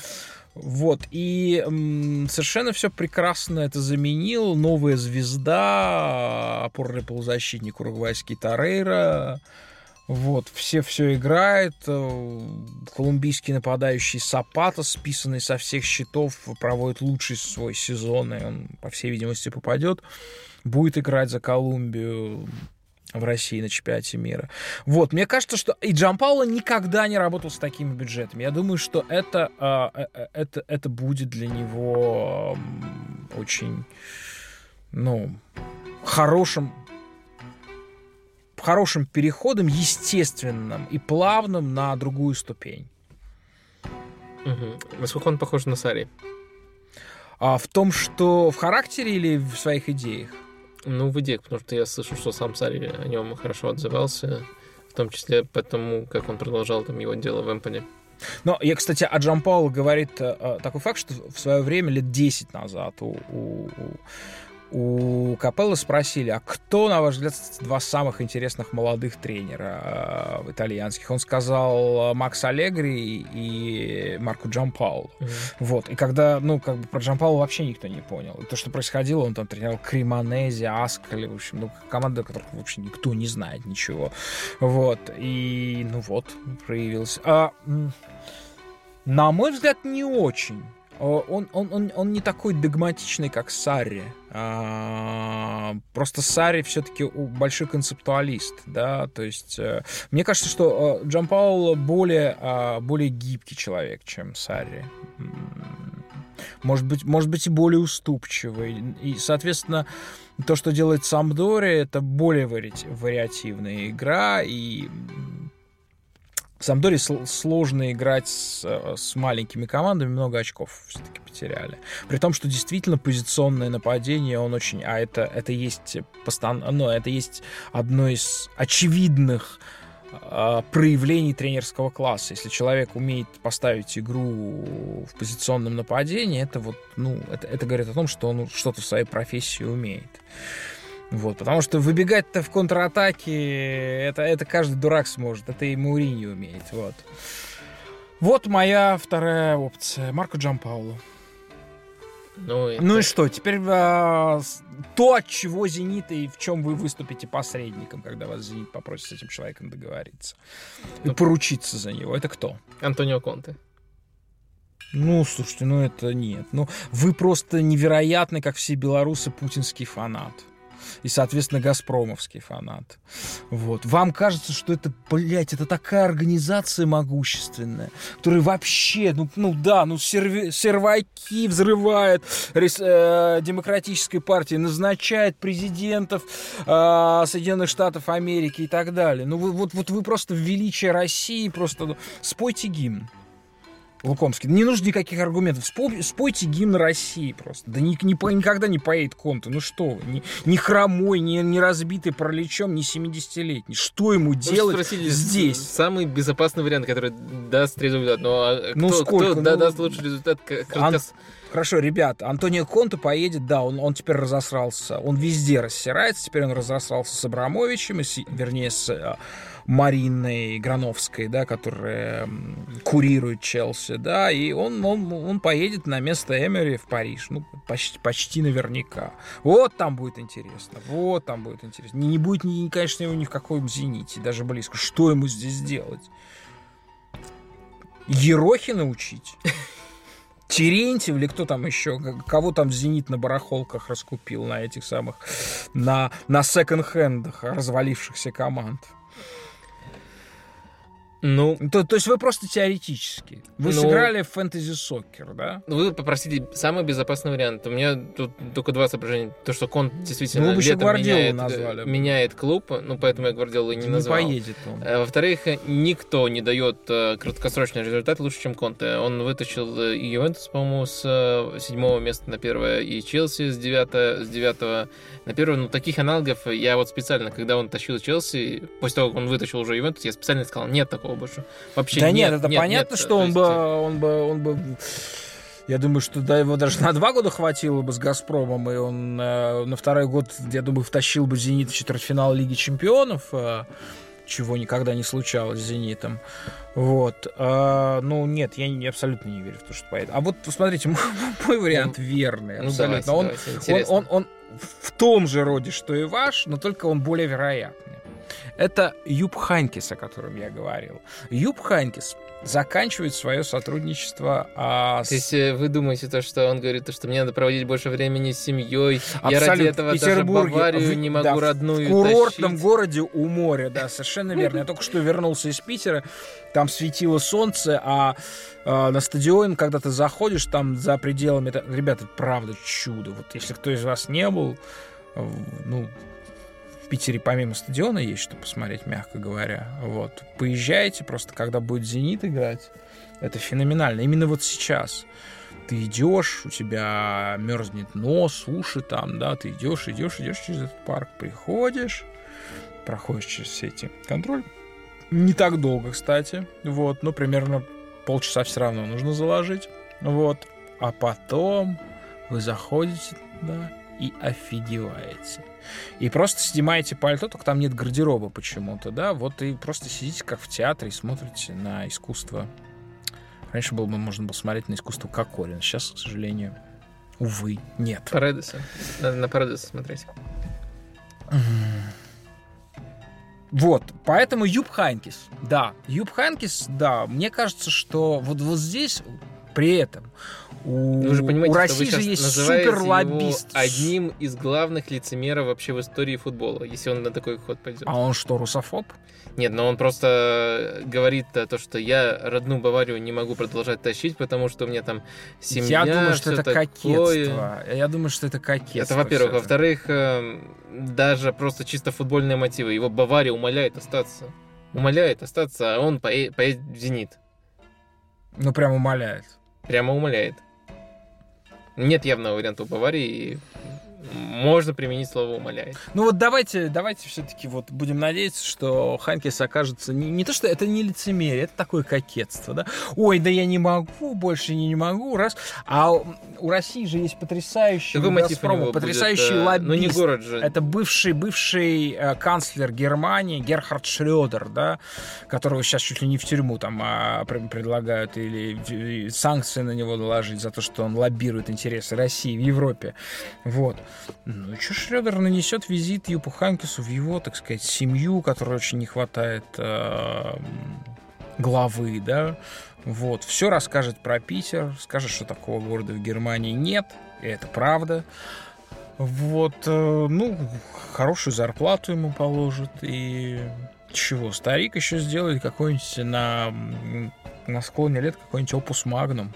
Вот, и м, совершенно все прекрасно это заменил. Новая звезда, опорный полузащитник уругвайский Тарейра. Вот, все все играет. Э, колумбийский нападающий Сапата, списанный со всех счетов, проводит лучший свой сезон, и он, по всей видимости, попадет. Будет играть за Колумбию в России на чемпионате мира. Вот, мне кажется, что и Джампаула никогда не работал с такими бюджетами. Я думаю, что это, а, э, э, это, это будет для него очень, ну, хорошим хорошим переходом, естественным и плавным на другую ступень. Угу. Насколько он похож на Сари? А в том, что в характере или в своих идеях? Ну, в идеях, потому что я слышал, что сам Сари о нем хорошо отзывался, в том числе потому, как он продолжал там его дело в Эмпане. Но я, кстати, о Джан Пауло говорит э, такой факт, что в свое время, лет 10 назад, у, у, у Капеллы спросили, а кто, на ваш взгляд, два самых интересных молодых тренера э, итальянских? Он сказал Макс Аллегри и Марко Джампауло. Mm-hmm. Вот. И когда, ну, как бы про Джампауло вообще никто не понял. И то, что происходило, он там тренировал Кремонези, Аскали, в общем, ну, команда, которых вообще никто не знает ничего. Вот. И, ну вот, проявился. А, на мой взгляд, не очень. Он, он, он, он не такой догматичный, как Сарри. А, просто Сарри все-таки большой концептуалист, да, то есть э, мне кажется, что э, Джан Пауло более, э, более гибкий человек, чем Сарри. Может быть, может быть и более уступчивый. И, соответственно, то, что делает Самдори, это более вариативная игра, и Самдоре сложно играть с, э, с маленькими командами, много очков все-таки потеряли. При том, что действительно позиционное нападение, он очень... А это, это есть постан... ну, это есть одно из очевидных э, проявлений тренерского класса. Если человек умеет поставить игру в позиционном нападении, это вот, ну, это, это говорит о том, что он что-то в своей профессии умеет. Вот, потому что выбегать-то в контратаке, это, это каждый дурак сможет, это и Маурини умеет, вот. Вот моя вторая опция, Марко Джампауло. Ну, это... ну и что, теперь а, то, от чего Зенит и в чем вы выступите посредником, когда вас Зенит попросит с этим человеком договориться. Ну, и поручиться за него. Это кто? Антонио Конте. Ну, слушайте, ну это нет. Ну, вы просто невероятный, как все белорусы, путинский фанат и, соответственно, газпромовский фанат. Вот. Вам кажется, что это, блядь, это такая организация могущественная, которая вообще, ну, ну да, ну серви, серваки взрывает э, демократической партии, назначает президентов э, Соединенных Штатов Америки и так далее. Ну, вы, вот, вот вы просто величие России просто ну, спойте гимн. Лукомский. Не нужно никаких аргументов. Спой, спойте гимн России просто. Да ни, ни, никогда не поедет Конте. Ну что вы, ни, ни хромой, ни, ни разбитый параличом, ни 70-летний. Что ему делать спросили, здесь? Самый безопасный вариант, который даст результат. Ну, а ну кто, сколько? кто ну, даст лучший результат? Ан... Хорошо, ребят, Антонио Конте поедет, да, он, он теперь разосрался, он везде рассирается, теперь он разосрался с Абрамовичем, и с, вернее, с э, Мариной Грановской, да, которая курирует Челси, да, и он, он, он поедет на место Эмери в Париж, ну, почти, почти наверняка. Вот там будет интересно, вот там будет интересно. Не, не будет, ни, конечно, его ни в каком «Зените», даже близко. Что ему здесь делать? Ерохина учить? Терентьев или кто там еще, кого там «Зенит» на барахолках раскупил на этих самых, на, на секонд-хендах развалившихся команд. Ну, то, то есть вы просто теоретически. Вы ну, сыграли в фэнтези-сокер, да? Вы попросили самый безопасный вариант. У меня тут только два соображения. То, что Конт действительно ну, вы летом меняет, назвали. меняет клуб, ну, поэтому я Гвардиолу не, не назвал. Не поедет он. А, во-вторых, никто не дает э, краткосрочный результат лучше, чем Конте. Он вытащил э, и Ювентус, по-моему, с э, седьмого места на первое, и Челси с девятого, с девятого на первое. Ну, таких аналогов я вот специально, когда он тащил Челси, после того, как он вытащил уже Ювентус, я специально сказал, нет такого такого больше. Вообще да нет, нет это нет, понятно, нет, что он, есть... бы, он бы, он бы, я думаю, что да, его даже на два года хватило бы с «Газпромом», и он э, на второй год, я думаю, втащил бы «Зенит» в четвертьфинал Лиги Чемпионов, э, чего никогда не случалось с «Зенитом». Вот. Э, ну, нет, я не, абсолютно не верю в то, что поедет. А вот, посмотрите, мой, мой вариант ну, верный. Ну, абсолютно. Ну, давайте, он, давайте, он, он, он в том же роде, что и ваш, но только он более вероятный. Это Юб Ханькис, о котором я говорил. Юб Ханькис заканчивает свое сотрудничество а, с... То есть э, вы думаете, то, что он говорит, то, что мне надо проводить больше времени с семьей, Абсолютно. я ради этого даже Баварию в, не могу да, родную В курортном тащить. городе у моря, да, совершенно верно. Я только что вернулся из Питера, там светило солнце, а, а на стадион, когда ты заходишь, там за пределами... Ребята, правда чудо. Вот если кто из вас не был, ну, Питере помимо стадиона есть что посмотреть, мягко говоря. Вот. Поезжайте просто, когда будет «Зенит» играть. Это феноменально. Именно вот сейчас. Ты идешь, у тебя мерзнет нос, уши там, да, ты идешь, идешь, идешь через этот парк, приходишь, проходишь через все эти контроль. Не так долго, кстати, вот, но примерно полчаса все равно нужно заложить, вот. А потом вы заходите, да, и офигеваете. И просто снимаете пальто, только там нет гардероба почему-то, да, вот и просто сидите как в театре и смотрите на искусство. Раньше было бы можно было смотреть на искусство Кокорина, сейчас, к сожалению, увы, нет. Паредеса. Надо на Паредеса смотреть. Вот, поэтому Юпп Хайнкес, да, Юпп Хайнкес, да, мне кажется, что вот, вот здесь при этом у, вы же понимаете, у России же есть супер лоббист. одним из главных лицемеров вообще в истории футбола, если он на такой ход пойдет. А он что, русофоб? Нет, но он просто говорит то, что я родную Баварию не могу продолжать тащить, потому что у меня там семья. Я думаю, что это такое. кокетство. Я думаю, что это кокетство. Это, во-первых. Во-вторых, эм, даже просто чисто футбольные мотивы. Его Бавария умоляет остаться. Умоляет остаться, а он поедет в «Зенит». Ну, прям умоляет. Прямо умоляет. Нет явного варианта у Баварии, можно применить слово умоляет. Ну вот давайте, давайте все-таки вот будем надеяться, что Ханкис окажется не, не то, что это не лицемерие, это такое кокетство, да. Ой, да я не могу, больше не, не могу, раз. А у России же есть потрясающий Газпрома, потрясающий будет, лоббист. Ну не город же. Это бывший, бывший э, канцлер Германии Герхард Шрёдер, да, которого сейчас чуть ли не в тюрьму там а, предлагают или санкции на него наложить за то, что он лоббирует интересы России в Европе. Вот. Ну, что Шредер нанесет визит Юпу Ханкису в его, так сказать, семью, которой очень не хватает э, главы, да, вот, все расскажет про Питер, скажет, что такого города в Германии нет, и это правда. Вот, э, ну, хорошую зарплату ему положат, и чего, старик еще сделает какой-нибудь на, на склоне лет какой-нибудь опус магнум.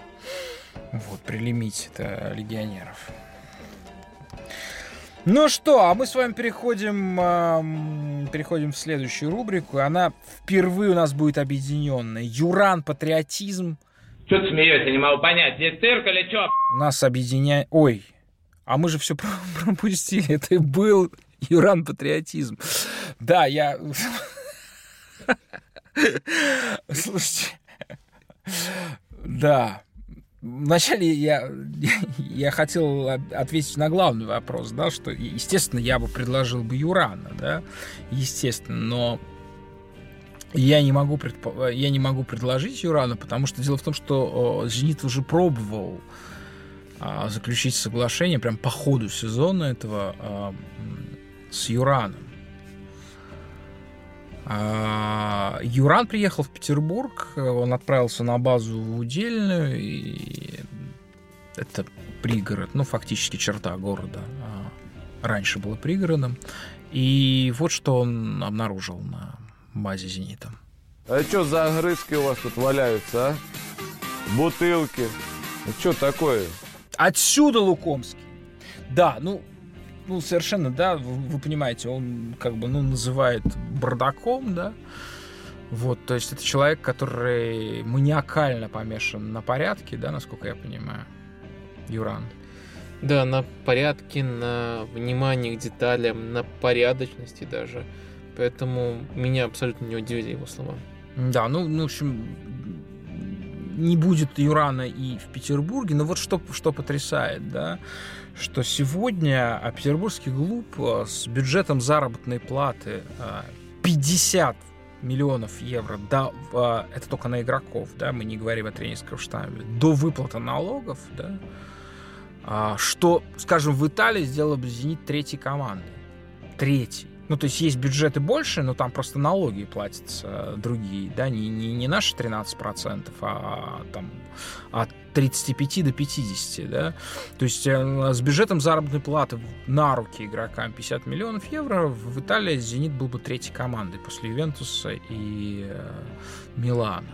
Вот, при лимите-то легионеров. Ну что, а мы с вами переходим, э, переходим в следующую рубрику. Она впервые у нас будет объединенная. Юран, патриотизм. Что ты смеешься, не могу понять, здесь цирк или что? Нас объединяет... Ой, а мы же все пропустили. Это и был Юран, патриотизм. Да, я... Слушайте, да, Вначале я, я хотел ответить на главный вопрос, да, что, естественно, я бы предложил бы Юрана, да, естественно, но я не могу, предпо... я не могу предложить Юрана, потому что дело в том, что «Зенит» уже пробовал а, заключить соглашение прям по ходу сезона этого а, с Юраном. А, Юран приехал в Петербург, он отправился на базу в Удельную, и это пригород, ну, фактически черта города. Раньше было пригородом. И вот что он обнаружил на базе «Зенита». А что за огрызки у вас тут валяются, а? Бутылки. Ну что такое? Отсюда Лукомский. Да, ну, ну совершенно, да, вы, вы понимаете, он как бы, ну, называет бардаком, да. Вот, то есть это человек, который маниакально помешан на порядке, да, насколько я понимаю, Юран. Да, на порядке, на внимании к деталям, на порядочности даже. Поэтому меня абсолютно не удивили его слова. Да, ну, ну в общем, не будет Юрана и в Петербурге, но вот что, что потрясает, да, что сегодня а, петербургский клуб а, с бюджетом заработной платы 50 а, миллионов евро, да, это только на игроков, да, мы не говорим о тренерском штабе, до выплаты налогов, да, что, скажем, в Италии сделала бы «Зенит» третьей командой. Третий. Ну, то есть есть бюджеты больше, но там просто налоги платятся другие, да, не, не, не наши 13%, а там от 35 до 50, да. То есть э, с бюджетом заработной платы на руки игрокам 50 миллионов евро в Италии «Зенит» был бы третьей командой после «Ювентуса» и э, «Милана».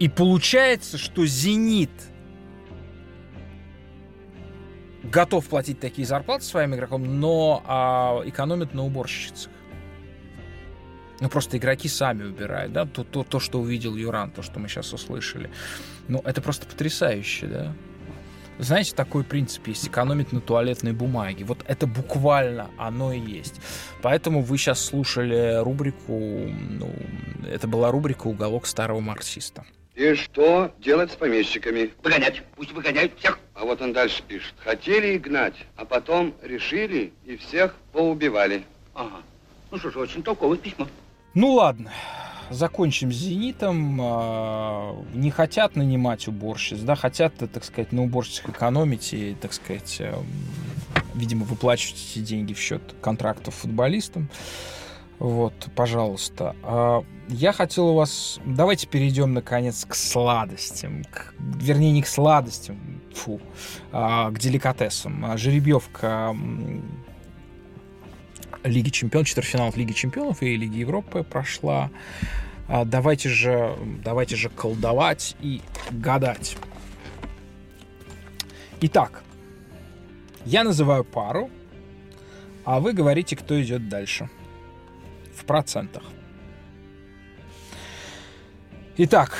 И получается, что «Зенит» готов платить такие зарплаты своим игрокам, но а, экономит на уборщицах. Ну, просто игроки сами убирают, да, то, то, то, что увидел Юран, то, что мы сейчас услышали. Ну, это просто потрясающе, да. Знаете, такой принцип есть, экономить на туалетной бумаге. Вот это буквально оно и есть. Поэтому вы сейчас слушали рубрику, ну, это была рубрика «Уголок старого марксиста». И что делать с помещиками? Выгонять. Пусть выгоняют всех. А вот он дальше пишет. Хотели гнать, а потом решили и всех поубивали. Ага. Ну что ж, очень толковое письмо. Ну ладно, закончим с «Зенитом». А, не хотят нанимать уборщиц, да, хотят, так сказать, на уборщицах экономить и, так сказать, эм, видимо, выплачивать эти деньги в счет контрактов футболистам. Вот, пожалуйста. А, я хотел у вас... Давайте перейдем, наконец, к сладостям. К... Вернее, не к сладостям, фу, а к деликатесам. А, жеребьевка Лиги Чемпионов, четвертьфинал Лиги Чемпионов и Лиги Европы прошла. Давайте же, давайте же колдовать и гадать. Итак, я называю пару, а вы говорите, кто идет дальше в процентах. Итак,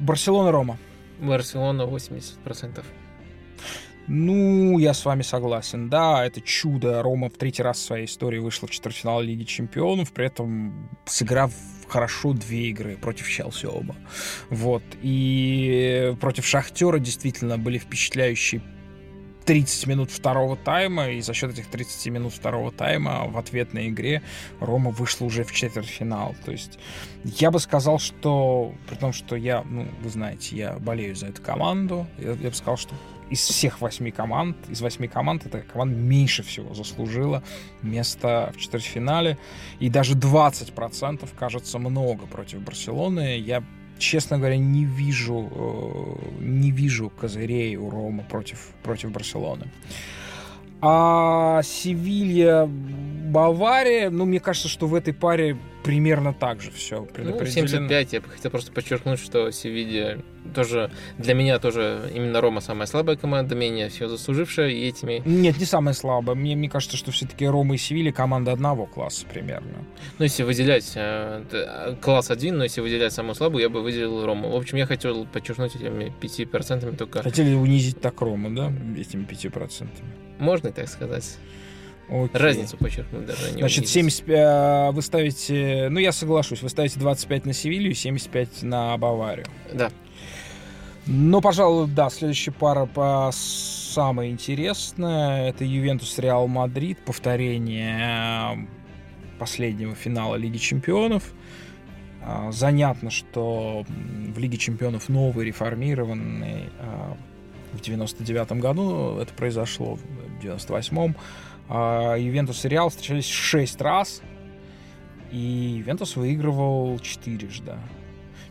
Барселона-Рома. Барселона 80%. Ну, я с вами согласен. Да, это чудо. Рома в третий раз в своей истории вышла в четвертьфинал Лиги Чемпионов, при этом сыграв хорошо две игры против Челси оба. Вот. И против Шахтера действительно были впечатляющие 30 минут второго тайма, и за счет этих 30 минут второго тайма в ответной игре Рома вышла уже в четвертьфинал. То есть я бы сказал, что, при том, что я, ну, вы знаете, я болею за эту команду, я, я бы сказал, что из всех восьми команд, из восьми команд, эта команда меньше всего заслужила место в четвертьфинале. И даже 20% кажется много против Барселоны. Я честно говоря, не вижу, э, не вижу козырей у Рома против, против Барселоны. А Севилья, Бавария, ну, мне кажется, что в этой паре примерно так же все Ну, 75, я бы хотел просто подчеркнуть, что Севилья тоже, для меня тоже именно Рома самая слабая команда, менее все заслужившая, и этими... Нет, не самая слабая. Мне, мне кажется, что все-таки Рома и Севилья команда одного класса примерно. Ну, если выделять э, класс один, но если выделять самую слабую, я бы выделил Рому. В общем, я хотел подчеркнуть этими 5% только... Хотели унизить так Рому, да, этими 5%? Можно и так сказать. Окей. Разницу подчеркнуть даже. Не Значит, 70, э, вы ставите, ну я соглашусь, вы ставите 25 на Севилью и 75 на Баварию. Да. Но, пожалуй, да, следующая пара по самая интересная. Это Ювентус Реал Мадрид, повторение э, последнего финала Лиги Чемпионов. А, Занятно, что в Лиге Чемпионов новый, реформированный в 99 году это произошло, в 98-м. А, Ювентус и Реал встречались 6 раз, и Ювентус выигрывал четырежды.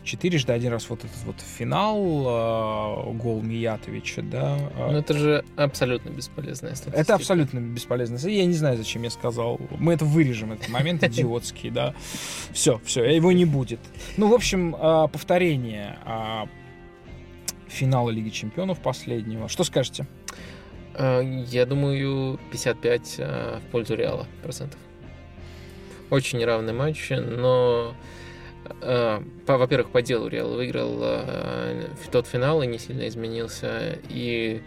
Четырежды, один раз вот этот вот финал, а, гол Миятовича, да. а, Ну, это же абсолютно бесполезная статистика. это абсолютно бесполезно. Я не знаю, зачем я сказал. Мы это вырежем, этот момент идиотский, да. Все, все, его не будет. Ну, в общем, повторение финала Лиги Чемпионов последнего. Что скажете? Э, Я думаю, 55 э, в пользу Реала процентов. Очень равный матч, но, э, во-первых, по делу Реал выиграл в тот финал и не сильно изменился. И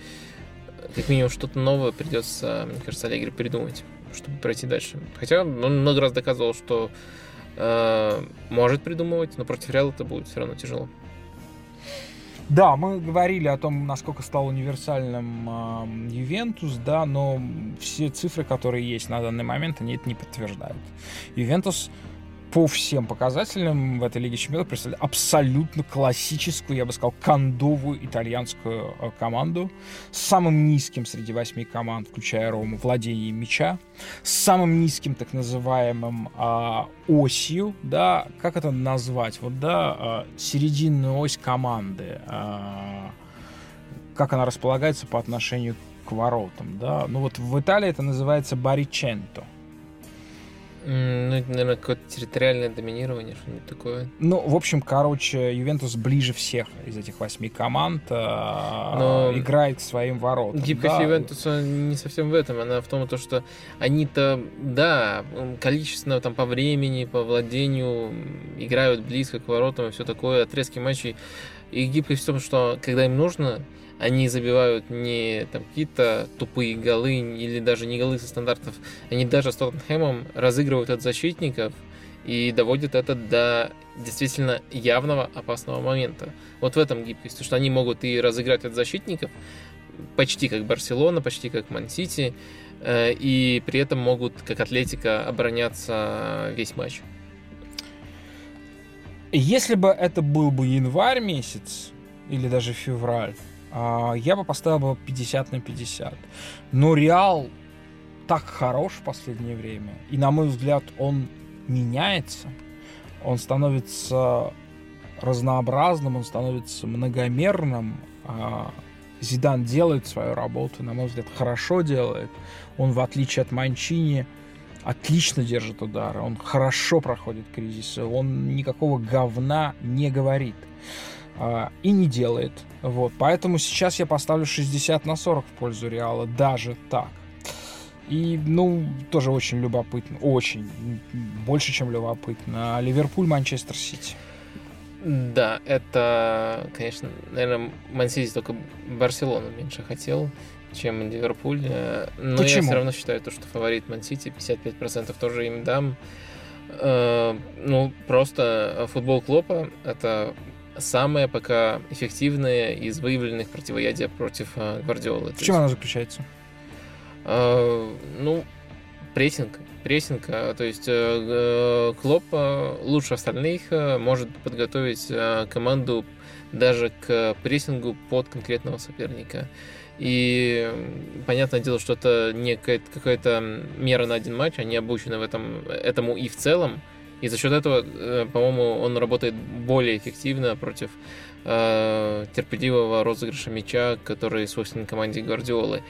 как минимум что-то новое придется, мне кажется, Аллегри придумать, чтобы пройти дальше. Хотя он много раз доказывал, что может придумывать, но против Реала это будет все равно тяжело. Да, мы говорили о том, насколько стал универсальным Ювентус, да, но все цифры, которые есть на данный момент, они это не подтверждают. Ювентус по всем показателям в этой Лиге Чемпионов представляет абсолютно классическую, я бы сказал, кондовую итальянскую э, команду с самым низким среди восьми команд, включая Рому, владением мяча, с самым низким так называемым а, осью, да, как это назвать, вот, да, а, серединную ось команды, а, как она располагается по отношению к воротам, да, ну вот в Италии это называется бариченто, Ну, это, наверное, какое-то территориальное доминирование, что-нибудь такое. Ну, в общем, короче, Ювентус ближе всех из этих восьми команд а, Но играет к своим воротам. Гибкость да. Ювентуса не совсем в этом. Она в том, то, что они-то, да, количественно там по времени, по владению играют близко к воротам и все такое, отрезки матчей. И гибкость в том, что когда им нужно, они забивают не там какие-то тупые голы или даже не голы со стандартов. Они даже с Тоттенхэмом разыгрывают от защитников и доводят это до действительно явного опасного момента. Вот в этом гибкость, что они могут и разыграть от защитников, почти как Барселона, почти как Ман-Сити, э, и при этом могут, как Атлетика, обороняться весь матч. Если бы это был бы январь месяц, или даже февраль, я бы поставил бы 50 на 50. Но Реал так хорош в последнее время, и, на мой взгляд, он меняется, он становится разнообразным, он становится многомерным. а, Зидан делает свою работу, на мой взгляд, хорошо делает. Он, в отличие от Манчини, отлично держит удары, он хорошо проходит кризисы, он никакого говна не говорит а, и не делает. Вот. Поэтому сейчас я поставлю 60 на 40 в пользу Реала, даже так. И, ну, тоже очень любопытно. Очень. Больше, чем любопытно. Ливерпуль, Манчестер Сити. Да, это, конечно, наверное, Мансити только Барселону меньше хотел, чем Ливерпуль. э, Но Почему? я все равно считаю, то, что фаворит Ман Сити, 55% тоже им дам. Э, Ну, просто футбол Клопа — это самое пока эффективное из выявленных противоядия против э, Гвардиолы. В чем есть, она заключается? э, Ну, прессинг. Прессинг. э, То есть э, э, Клоп э, лучше остальных может подготовить команду даже к прессингу под конкретного соперника. И понятное дело, что это не какая-то, какая-то мера на один матч, они обучены в этом, этому и в целом. И за счет этого, э, по-моему, он работает более эффективно против э, терпеливого розыгрыша мяча, который свойственен команде Гвардиолы.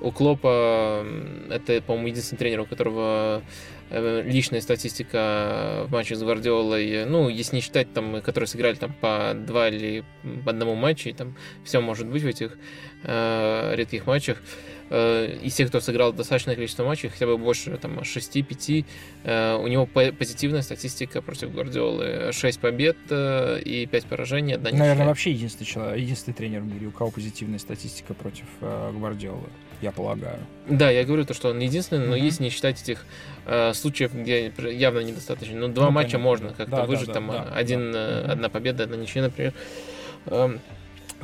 У Клопа это, по-моему, единственный тренер, у которого э, личная статистика в матче с Гвардиолой, ну, если не считать там, которые сыграли там по два или по одному матчу, там все может быть в этих э, редких матчах. Э, из тех, кто сыграл достаточное количество матчей, хотя бы больше там 6-5, э, у него по- позитивная статистика против Гвардиолы. 6 побед э, и 5 поражений, одна Наверное, ничья. вообще единственный человек, единственный тренер в мире, у кого позитивная статистика против э, Гвардиолы, я полагаю. Да, я говорю то, что он единственный, но Мгм. если не считать этих э, случаев, где явно недостаточно. Ну, два Ну, матча понятно, можно да. как-то Да, да, выжить, да, там да, один, да. э, одна победа, одна ничья, например.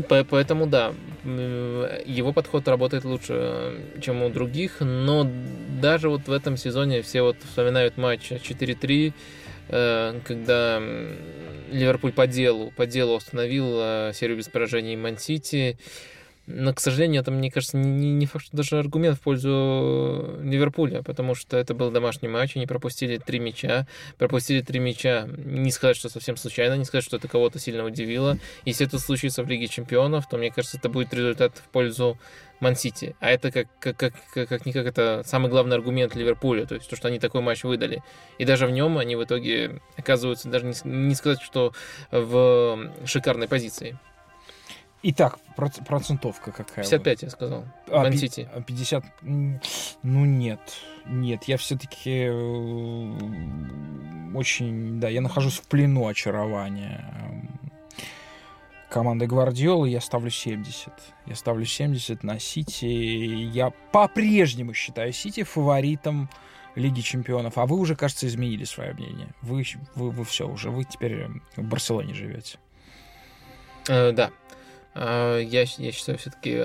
По- Поэтому да, его подход работает лучше, чем у других, но даже вот в этом сезоне все вот вспоминают матч 4-3, э, когда Ливерпуль по делу, по делу остановил э, серию без поражений Ман-Сити. Но, к сожалению, это, мне кажется, не, не факт, что даже аргумент в пользу Ливерпуля, потому что это был домашний матч, они пропустили три мяча, пропустили три мяча, не сказать, что совсем случайно, не сказать, что это кого-то сильно удивило. Если это случится в Лиге Чемпионов, то, мне кажется, это будет результат в пользу Ман-Сити. А это как, как, как, как, как никак это самый главный аргумент Ливерпуля, то есть то, что они такой матч выдали. И даже в нем они в итоге оказываются, даже не, не сказать, что в шикарной позиции. Итак, проц- процентовка какая? 55, я сказал. А, Ман-Сити. а, 50. м, Ну нет. Нет, я все-таки очень. Да, я нахожусь в плену очарования м, команды Гвардиолы. Я ставлю 70. Я ставлю 70 на Сити. Я по-прежнему считаю Сити фаворитом Лиги Чемпионов. А вы уже, кажется, изменили свое мнение. Вы, вы, вы все уже. Вы теперь в Барселоне живете. Э, да. Э, Я, я считаю все-таки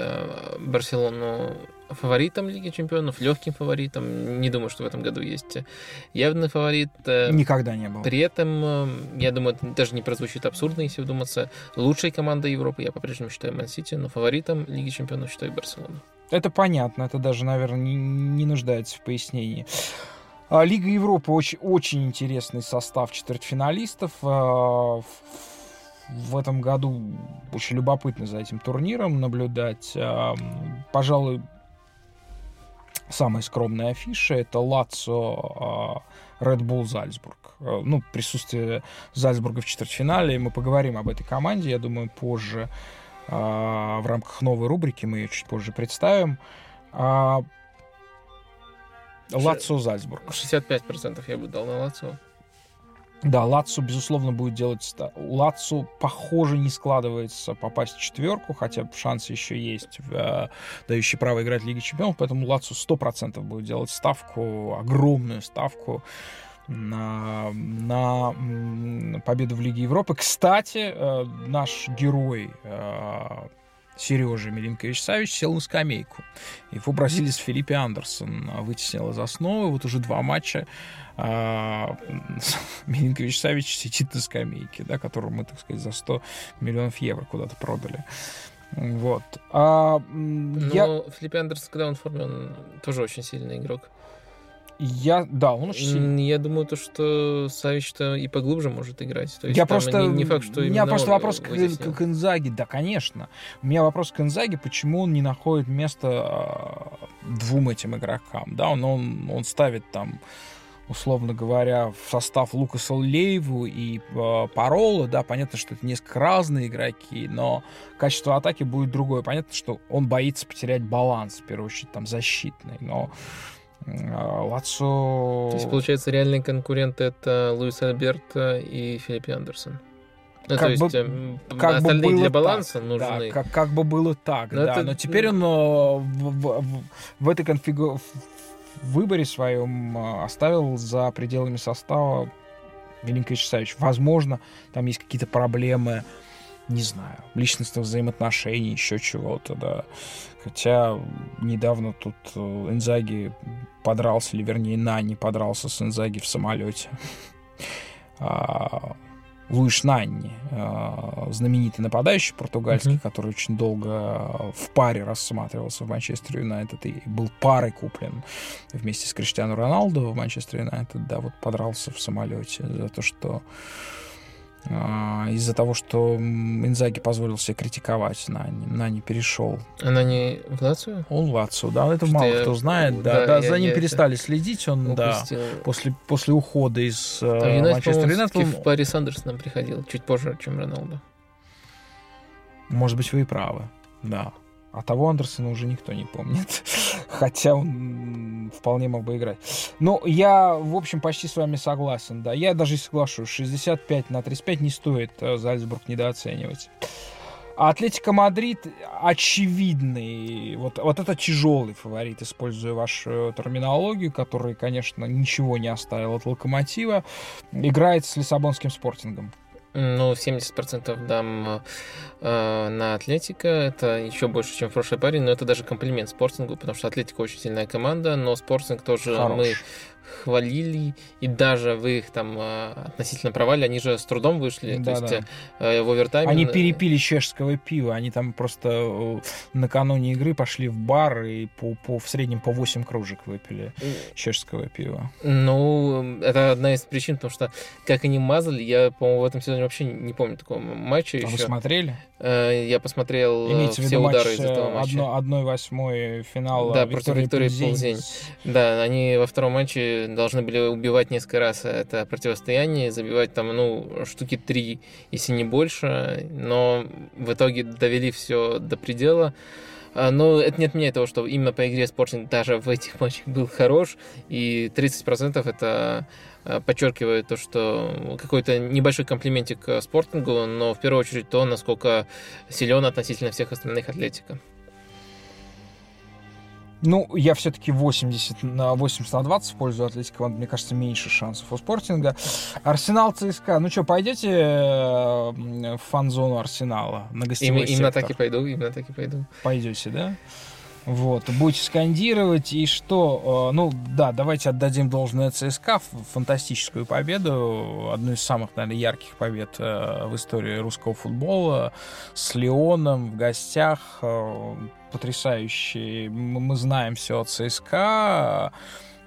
Барселону фаворитом Лиги Чемпионов, легким фаворитом. Не думаю, что в этом году есть явный фаворит. Э, Никогда не было. При этом, э, я думаю, это даже не прозвучит абсурдно, если вдуматься. Лучшей командой Европы я по-прежнему считаю Ман-Сити, но фаворитом Лиги Чемпионов считаю Барселону. Это понятно, это даже, наверное, не, не нуждается в пояснении. А, Лига Европы очень, очень интересный состав четвертьфиналистов. В в этом году очень любопытно за этим турниром наблюдать. А, Пожалуй, самая скромная афиша это Лацо Red Bull Зальцбург. А, Ну, присутствие Зальцбурга в четвертьфинале. Мы поговорим об этой команде, я думаю, позже а, в рамках новой рубрики, мы ее чуть позже представим. А, Лацо Зальцбург. 65% я бы дал на Лацио. Да, Лацо, безусловно, будет делать... У Лацо, похоже, не складывается попасть в четверку, хотя шансы еще есть, э, дающие право играть в Лиге Чемпионов, поэтому Лацо 100% будет делать ставку, огромную ставку на, на победу в Лиге Европы. Кстати, э, наш герой э, Сережа Милинкович Савич сел на скамейку. Его бразилец Филиппе Андерсон а, вытеснил из основы. Вот уже два матча а, Милинкович Савич сидит на скамейке, да, которую мы, так сказать, за 100 миллионов евро куда-то продали. Вот. А, Но я, Филипп Андерсон, когда он в форме, он тоже очень сильный игрок. Я, да, он очень сильный. Я думаю, то, что Савич-то и поглубже может играть. То есть Я просто... Не, не факт, что у меня просто вопрос к, к, к Инзаги. Да, конечно. У меня вопрос к Инзаге, почему он не находит место а, двум этим игрокам. Да, он, он, он ставит там условно говоря, в состав Лукаса Лейву и э, Парола, да, понятно, что это несколько разные игроки, но качество атаки будет другое. Понятно, что он боится потерять баланс, в первую очередь, там, защитный, но Лацо... То есть, получается, реальные конкуренты это Луис Альберто и Филипп Андерсон. Ну, Как то есть, бы- эм, как бы было для так, баланса Да, нужны. как, как бы было так, Но да. это, Но теперь он э, в, в- в- этой конфигу... в выборе своем э, оставил за пределами состава Миленко Исаевич. Возможно, там есть какие-то проблемы, не знаю, личностных взаимоотношений, еще чего-то, да. Хотя недавно тут э, Инзаги подрался, или вернее Нани подрался с Инзаги в самолете. А, Луиш Нанни, а, знаменитый нападающий португальский, Мгм. который очень долго в паре рассматривался в Манчестер Юнайтед и был парой куплен вместе с Криштиану Роналду в Манчестер Юнайтед, да, вот подрался в самолете за то, что из-за того, что Инзаги позволил себе критиковать Нани, Нани перешел. Она не в Лацио? Он в Лацио, да, это Что мало я- кто знает, да, да, да, я- за ним я это перестали следить, он, да, после, после ухода из э, Там Юнайтед, Манчестер Юнайтед, он- в паре с Андерсоном приходил, чуть позже, чем Роналду. Может быть, вы и правы, да. А того Андерсона уже никто не помнит. Хотя он вполне мог бы играть. Ну, я, в общем, почти с вами согласен, да. Я даже и соглашусь. 65 на 35 не стоит э, Зальцбург недооценивать. А Атлетика Мадрид очевидный, вот, вот это тяжелый фаворит, используя вашу терминологию, который, конечно, ничего не оставил от Локомотива, играет с Лиссабонским спортингом. Ну, 70% дам э, на Атлетика. Это еще больше, чем в прошлой паре, но это даже комплимент Спортингу, потому что Атлетика очень сильная команда, но Спортинг тоже Хорош. мы хвалили, и даже в их там э, относительно провале, они же с трудом вышли, Да, то есть да. э, в овертайме... Они перепили чешского пива, они там просто э, накануне игры пошли в бар и по, по, в среднем по 8 кружек выпили чешского пива. Ну, это одна из причин, потому что как они мазали, я, по-моему, в этом сезоне вообще не помню такого матча А вы еще. смотрели? Э, Я посмотрел э, в все виду удары матч из этого э, матча. одно- одной восьмой финала Да, против Виктории Пилзень. Пилзень. Да, они во втором матче должны были убивать несколько раз это противостояние, забивать там, ну, штуки три, если не больше, но в итоге довели все до предела. А, Но это не отменяет того, что именно по игре Спортинг даже в этих матчах был хорош, и 30% это а, подчеркивает то, что какой-то небольшой комплиментик Спортингу, но в первую очередь то, насколько силен относительно всех остальных атлетика. Ну, я все-таки 80 на 80 на 20 в пользу Атлетики команды. Мне кажется, меньше шансов у Спортинга. Арсенал ЦСКА. Ну что, пойдете э, в фан-зону Арсенала? На Им- гостевой именно сектор? так и пойду, именно так и пойду. Пойдете, да? Вот, будете скандировать, и что? э, Ну, да, давайте отдадим должное ЦСКА, фантастическую победу, одну из самых, наверное, ярких побед э, в истории русского футбола, с Леоном в гостях, э, потрясающий. Мы знаем все о ЦСКА,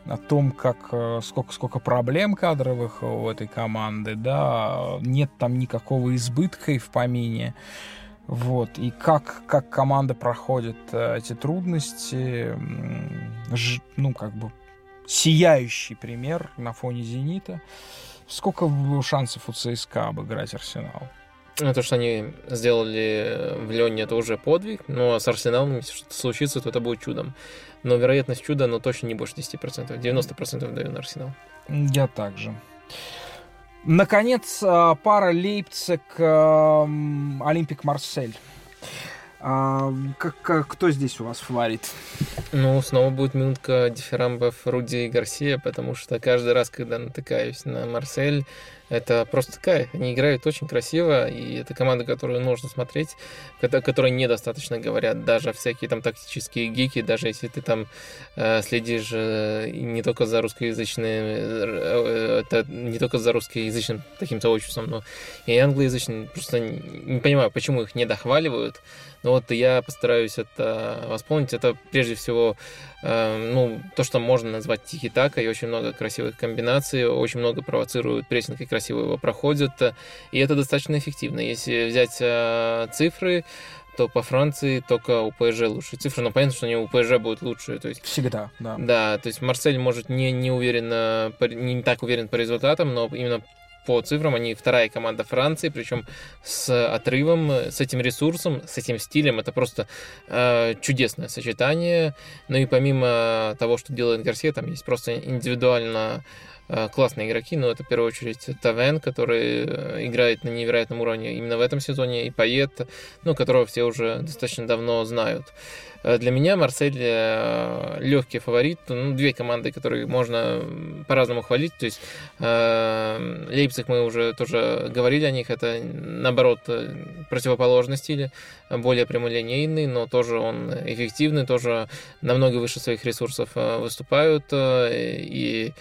о том, как сколько, сколько проблем кадровых у этой команды, да, нет там никакого избытка и в помине. Вот, и как, как команда проходит э, эти трудности, ну, как бы, сияющий пример на фоне «Зенита». Сколько в- шансов у ЦСКА обыграть «Арсенал»? Ну, то, что они сделали в Леоне, это уже подвиг, но с Арсеналом, если что-то случится, то это будет чудом. Но вероятность чуда, ну, точно не больше 10%. 90% даю на Арсенал. Я также. Наконец, э, пара Лейпциг, Олимпик Марсель. А, как- как- кто здесь у вас фаворит? Ну, снова будет минутка дифирамбов Руди и Гарсия, потому что каждый раз, когда натыкаюсь на Марсель, это просто кайф. Они играют очень красиво, и это команда, которую нужно смотреть, кото- которой недостаточно говорят даже всякие там тактические гики, даже если ты там э, следишь э, не только за русскоязычным, э, это не только за русскоязычным таким сообществом, но и англоязычным. Просто не понимаю, почему их не дохваливают. Но вот я постараюсь это восполнить. Это прежде всего э, ну, то, что можно назвать тики-така, и очень много красивых комбинаций, очень много провоцируют прессинг и красиво его проходят. И это достаточно эффективно. Если взять э, цифры, то по Франции только у ПСЖ лучшие цифры, но понятно, что они у ПСЖ будут лучшие. То есть Всегда, да. да, то есть Марсель может не, не уверенно, не так уверен по результатам, но именно по цифрам они вторая команда Франции, причем с отрывом, с этим ресурсом, с этим стилем. Это просто э, чудесное сочетание. Ну и помимо того, что делает Гарсия, там есть просто индивидуально классные игроки, но это в первую очередь Тавен, который э, играет на невероятном уровне именно в этом сезоне, и Пает, ну, которого все уже достаточно давно знают. Э, Для меня Марсель э, легкий фаворит. Ну, две команды, которые можно по-разному хвалить. То есть э, Лейпциг мы уже тоже говорили о них. Это наоборот э, противоположный стиль, более прямолинейный, но тоже он эффективный, тоже намного выше своих ресурсов выступают. И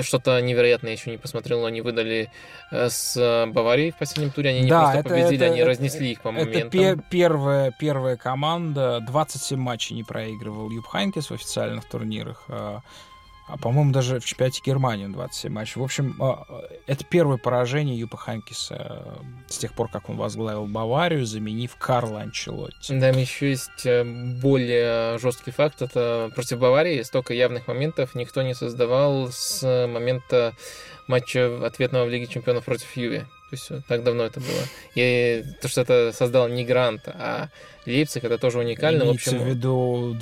что-то невероятное еще не посмотрел, но они выдали с Баварией в последнем туре. Они не Да, просто это- победили, это- они это- разнесли их по Это моментам. пе- первая, первая команда, 27 матчей не проигрывал Юб Хайнкес в официальных турнирах. А, а, по-моему, даже в чемпионате Германии он 27 матчей. В общем, а, это первое поражение Юпа Хайнкеса а, с тех пор, как он возглавил Баварию, заменив Карла Анчелотти. Там еще есть э, более жесткий факт. Это против Баварии столько явных моментов никто не создавал с момента матча ответного в Лиге Чемпионов против Юви. То есть э, так давно это было. И то, что это создал не Грант, а Лейпциг, это тоже уникально. В Имеется общем, в виду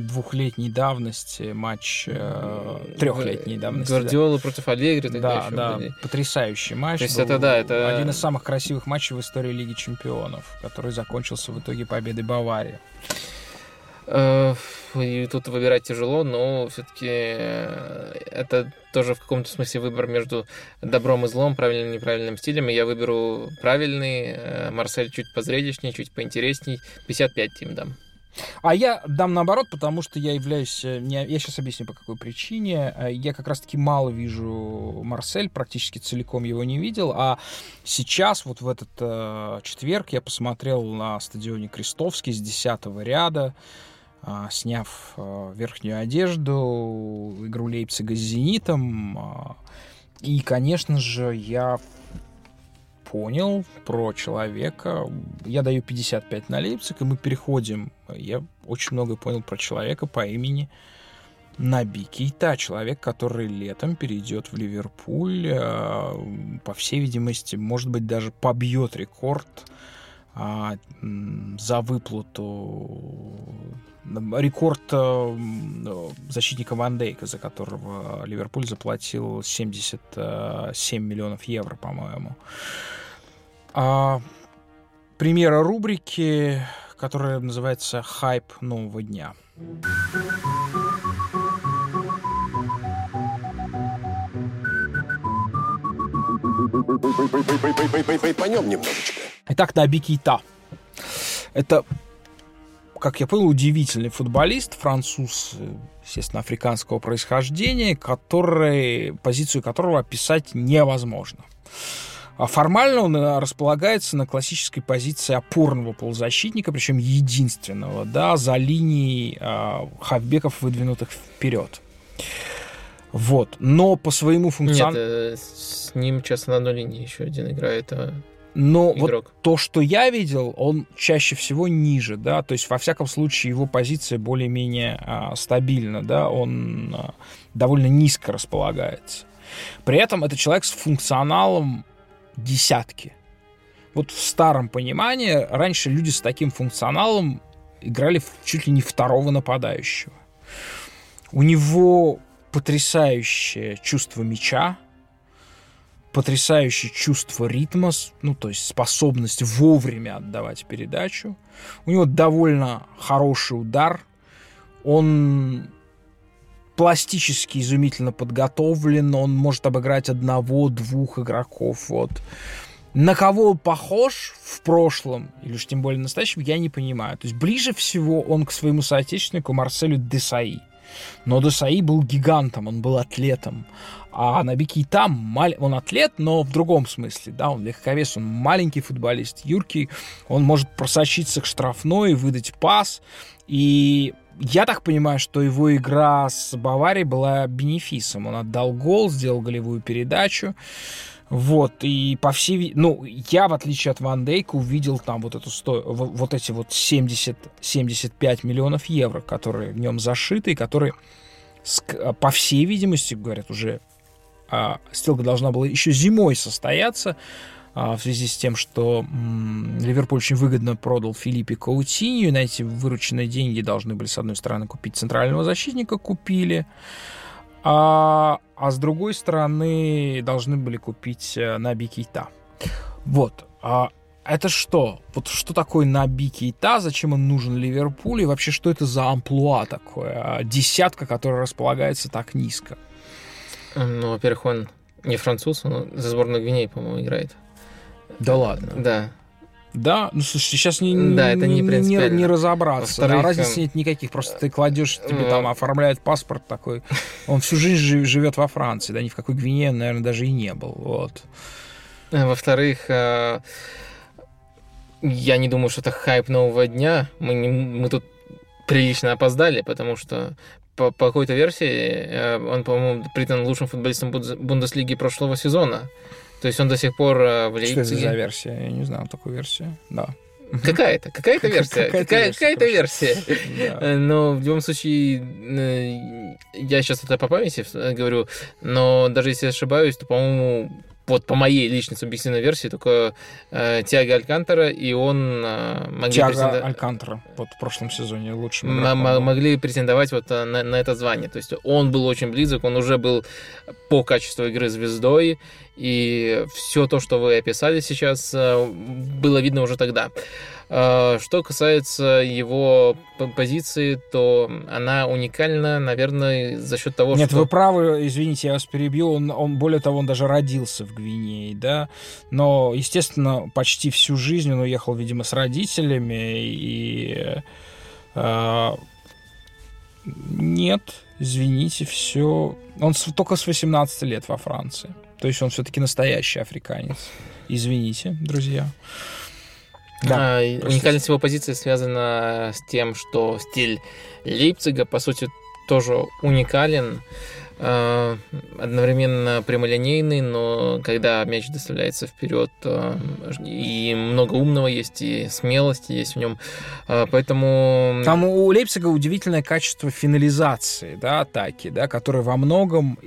двухлетней давности матч, э, трехлетней давности. да. Гвардиола против Аллегри тогда Да, еще да, были. потрясающий матч. То есть это, да, это- один из самых красивых матчей в истории Лиги Чемпионов, который закончился в итоге победой Баварии. Э, И тут выбирать тяжело, но все-таки это тоже в каком-то смысле выбор между добром и злом, правильным и неправильным стилем. И я выберу правильный. э, Марсель чуть позрелищнее, чуть поинтересней. 55 тим дам. А я дам наоборот, потому что я являюсь... э, Я сейчас объясню, по какой причине. Э, Я как раз-таки мало вижу Марсель, практически целиком его не видел. А сейчас, вот в этот э, четверг, я посмотрел на стадионе Крестовский с 10 ряда, сняв э, верхнюю одежду, игру Лейпцига с «Зенитом». а, И, конечно же, я понял про человека. Я даю 55 на Лейпциг, и мы переходим. Я очень много понял про человека по имени Наби Кейта. Человек, который летом перейдет в Ливерпуль. По всей видимости, может быть, даже побьет рекорд а, за выплату рекорд э, защитника Ван Дейка, за которого Ливерпуль заплатил 77 миллионов евро, по-моему. А, примера рубрики, которая называется «Хайп нового дня». Поймем немножечко. Итак, Наби Кейта. Это, как я понял, удивительный футболист, француз, естественно, африканского происхождения, который, позицию которого описать невозможно. А формально он э, располагается на классической позиции опорного полузащитника, причем единственного, да, за линией э, хавбеков, выдвинутых вперед. Вот. Но по своему Нет, функционалу... э, с ним сейчас на одной линии еще один играет а, Но вот игрок. то, что я видел, он чаще всего ниже, да, то есть во всяком случае его позиция более-менее а, стабильна, да, он а, довольно низко располагается. При этом это человек с функционалом десятки. Вот в старом понимании раньше люди с таким функционалом играли чуть ли не второго нападающего. У него потрясающее чувство мяча, потрясающее чувство ритма, ну, то есть способность вовремя отдавать передачу. У него довольно хороший удар. Он пластически изумительно подготовлен, он может обыграть одного-двух игроков. Вот. На кого он похож в прошлом, или уж тем более настоящем, я не понимаю. То есть ближе всего он к своему соотечественнику Марселю Десаи. Но Десаи был гигантом, он был атлетом. А Наби Кейта, мал- он атлет, но в другом смысле, да, он легковес, он маленький футболист, юркий, он может просочиться к штрафной, выдать пас, и я так понимаю, что его игра с Баварией была бенефисом. Он отдал гол, сделал голевую передачу. Вот, и по всей... Ну, я, в отличие от Ван Дейка, увидел там вот, эту сто... во- вот эти вот 70-75 миллионов евро, которые в нем зашиты, и которые, ск- по всей видимости, говорят, уже а, сделка должна была еще зимой состояться, а, в связи с тем, что м, Ливерпуль очень выгодно продал Филиппе Каутинью, и на эти вырученные деньги должны были, с одной стороны, купить центрального защитника, купили, а, а с другой стороны, должны были купить э, Наби Кейта. Вот. А это что? Вот что такое Наби Кейта? Зачем он нужен Ливерпулю? И вообще, что это за амплуа такое? А, Десятка, которая располагается так низко. Ну, во-первых, он не француз, он за сборную Гвинеи, по-моему, играет. Да ладно. Да. Да, ну слушайте, сейчас не, Да, это не не, не разобраться. Во-вторых, Да, разницы нет никаких. Просто ты кладешь, тебе э, там оформляют паспорт такой. Он всю жизнь жи- живет во Франции, да, ни в какой Гвинее, он, наверное, даже и не был. Вот. А Во-вторых, э, я не думаю, что это хайп нового дня. Мы, не- мы тут прилично опоздали, потому что по, по какой-то версии э, он, по-моему, признан лучшим футболистом Бундес- Бундеслиги прошлого сезона. То есть он до сих пор э, в Что это за Лейпциге. версия? Я не знаю такую версию. Да. Какая-то, какая-то версия. Какая-то Какая- версия. Да. Э, Но в любом случае, э, я сейчас это по памяти говорю, но даже если ошибаюсь, то, по-моему, вот по моей личной субъективной версии, только э, Тиаго Алькантера и он э, могли, Тиаго претенда- Алькантера вот в прошлом сезоне лучшим игроком м- могли претендовать вот э, на, на это звание. То есть он был очень близок, он уже был по качеству игры звездой, И все то, что вы описали сейчас, э, было видно уже тогда. Э, Что касается его позиции, то она уникальна, наверное, за счет того, Нет, что... вы правы, извините, я вас перебью. Он, он, более того, он даже родился в Гвинее, да. Но, естественно, почти всю жизнь он уехал, видимо, с родителями. И э, нет, извините, все. Он с- только с 18 лет во Франции. То есть он все-таки настоящий африканец. Извините, друзья. Да, А, уникальность его позиции связана с тем, что стиль Лейпцига, по сути, тоже уникален, а, одновременно прямолинейный, но когда мяч доставляется вперед, а, и много умного есть, и смелости есть в нем, А, поэтому... Там у Лейпцига удивительное качество финализации, да, атаки, да, которое во многом,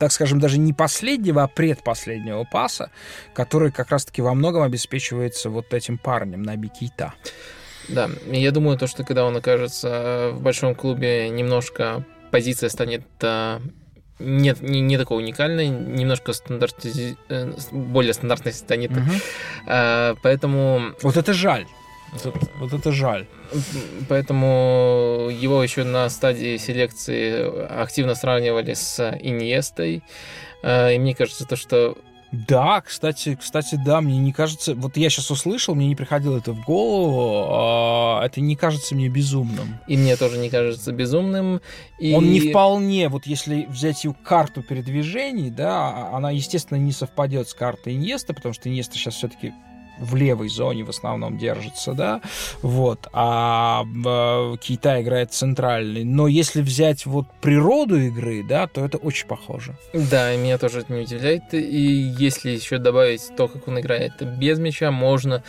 так скажем, даже не последнего, а предпоследнего паса, который как раз-таки во многом обеспечивается вот этим парнем на Кейта. Да, я думаю, то, что когда он окажется в большом клубе, немножко позиция станет а, нет, не, не такой уникальной, немножко стандарти... э, более стандартной станет. А, поэтому, Вот это жаль. Вот, это- вот это жаль. поэтому его еще на стадии селекции активно сравнивали с Иньестой. А, и мне кажется, то, что Да, кстати, кстати, да, мне не кажется, вот я сейчас услышал, мне не приходило это в голову, а, это не кажется мне безумным. и мне тоже не кажется безумным. И... Он не вполне, вот если взять ее карту передвижений, да, она, естественно, не совпадет с картой Иньеста, потому что Иньеста сейчас все-таки в левой зоне в основном держится, да, вот, а э, Кейта играет центральный. Но если взять вот природу игры, да, то это очень похоже. Да, и меня тоже это не удивляет. И если еще добавить то, как он играет без мяча, можно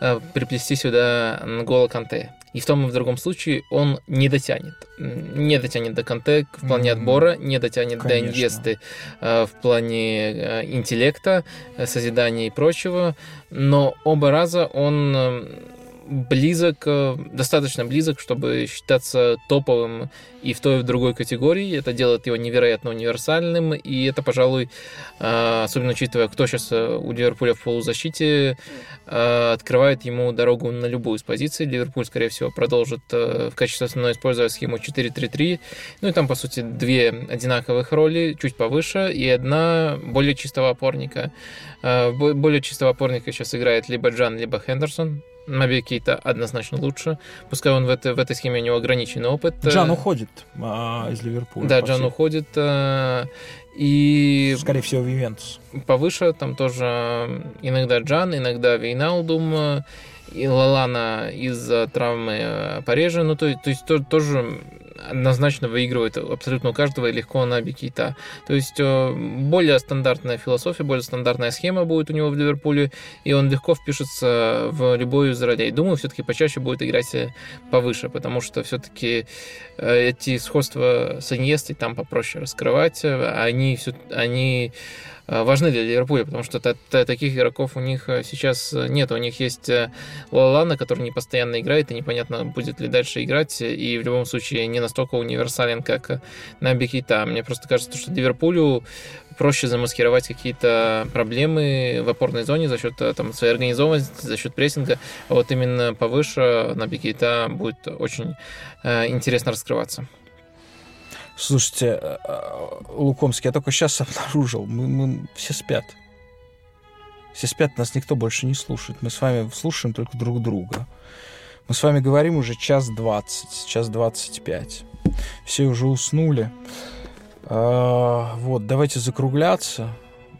э, приплести сюда Нгола Канте. И в том и в другом случае он не дотянет. Не дотянет до Канте в плане Мгм. отбора, не дотянет до Конечно. инвесты э, в плане э, интеллекта, э, созидания и прочего. Но оба раза он близок, э, достаточно близок, чтобы считаться топовым и в той, и в другой категории. Это делает его невероятно универсальным, и это, пожалуй, э, особенно учитывая, кто сейчас у Ливерпуля в полузащите, э, открывает ему дорогу на любую из позиций. Ливерпуль, скорее всего, продолжит э, в качестве основной использовать схему 4-3-3. Ну и там, по сути, две одинаковых роли, чуть повыше, и одна более чистого опорника. Э, бо- Более чистого опорника сейчас играет либо Джан, либо Хендерсон. Наби Кейта однозначно лучше. Пускай он в, этой в этой схеме у него ограниченный опыт. Джан Э, уходит а, из Ливерпуля. Да, Джан всей- уходит. э, И Скорее всего, в Ювентус. повыше там тоже иногда Джан, иногда Вейналдум, э, и Лалана из-за травмы порежа. Ну, то, то есть то- тоже однозначно выигрывает абсолютно у каждого и легко на Бикита. То есть э, более стандартная философия, более стандартная схема будет у него в Ливерпуле, и он легко впишется в любую из ролей. Думаю, все-таки почаще будет играть э, повыше, потому что все-таки эти сходства с Иньестой там попроще раскрывать. э, Они, всё- они э, важны для Ливерпуля, потому что та- та- таких игроков у них э, сейчас э, нет. У них есть э, Лалана, который не постоянно играет, и непонятно, будет ли дальше играть, и в любом случае не настолько универсален, как э, Наби Кейта. Мне просто кажется, что Ливерпулю проще замаскировать какие-то проблемы в опорной зоне за счет э, там, своей организованности, за счет прессинга. А вот именно повыше Наби Кейта будет очень э, интересно раскрываться. Слушайте, э, э, Лукомский, я только сейчас обнаружил, мы, мы все спят. Все спят, нас никто больше не слушает. Мы с вами слушаем только друг друга. Мы с вами говорим уже час двадцать, час двадцать пять. Все уже уснули. А, вот, давайте закругляться.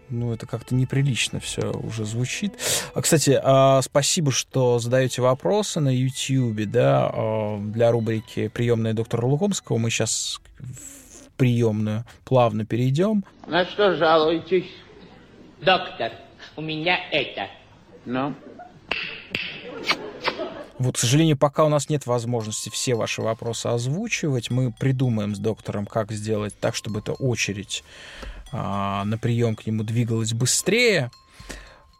Ну, это как-то неприлично все уже звучит. А, кстати, а, спасибо, что задаете вопросы на YouTube, да, а, для рубрики «Приемная доктора Лукомского». Мы сейчас в приемную плавно перейдем. На что жалуетесь? Доктор, у меня это. Ну? Вот, к сожалению, пока у нас нет возможности все ваши вопросы озвучивать, мы придумаем с доктором, как сделать так, чтобы эта очередь а, на прием к нему двигалась быстрее.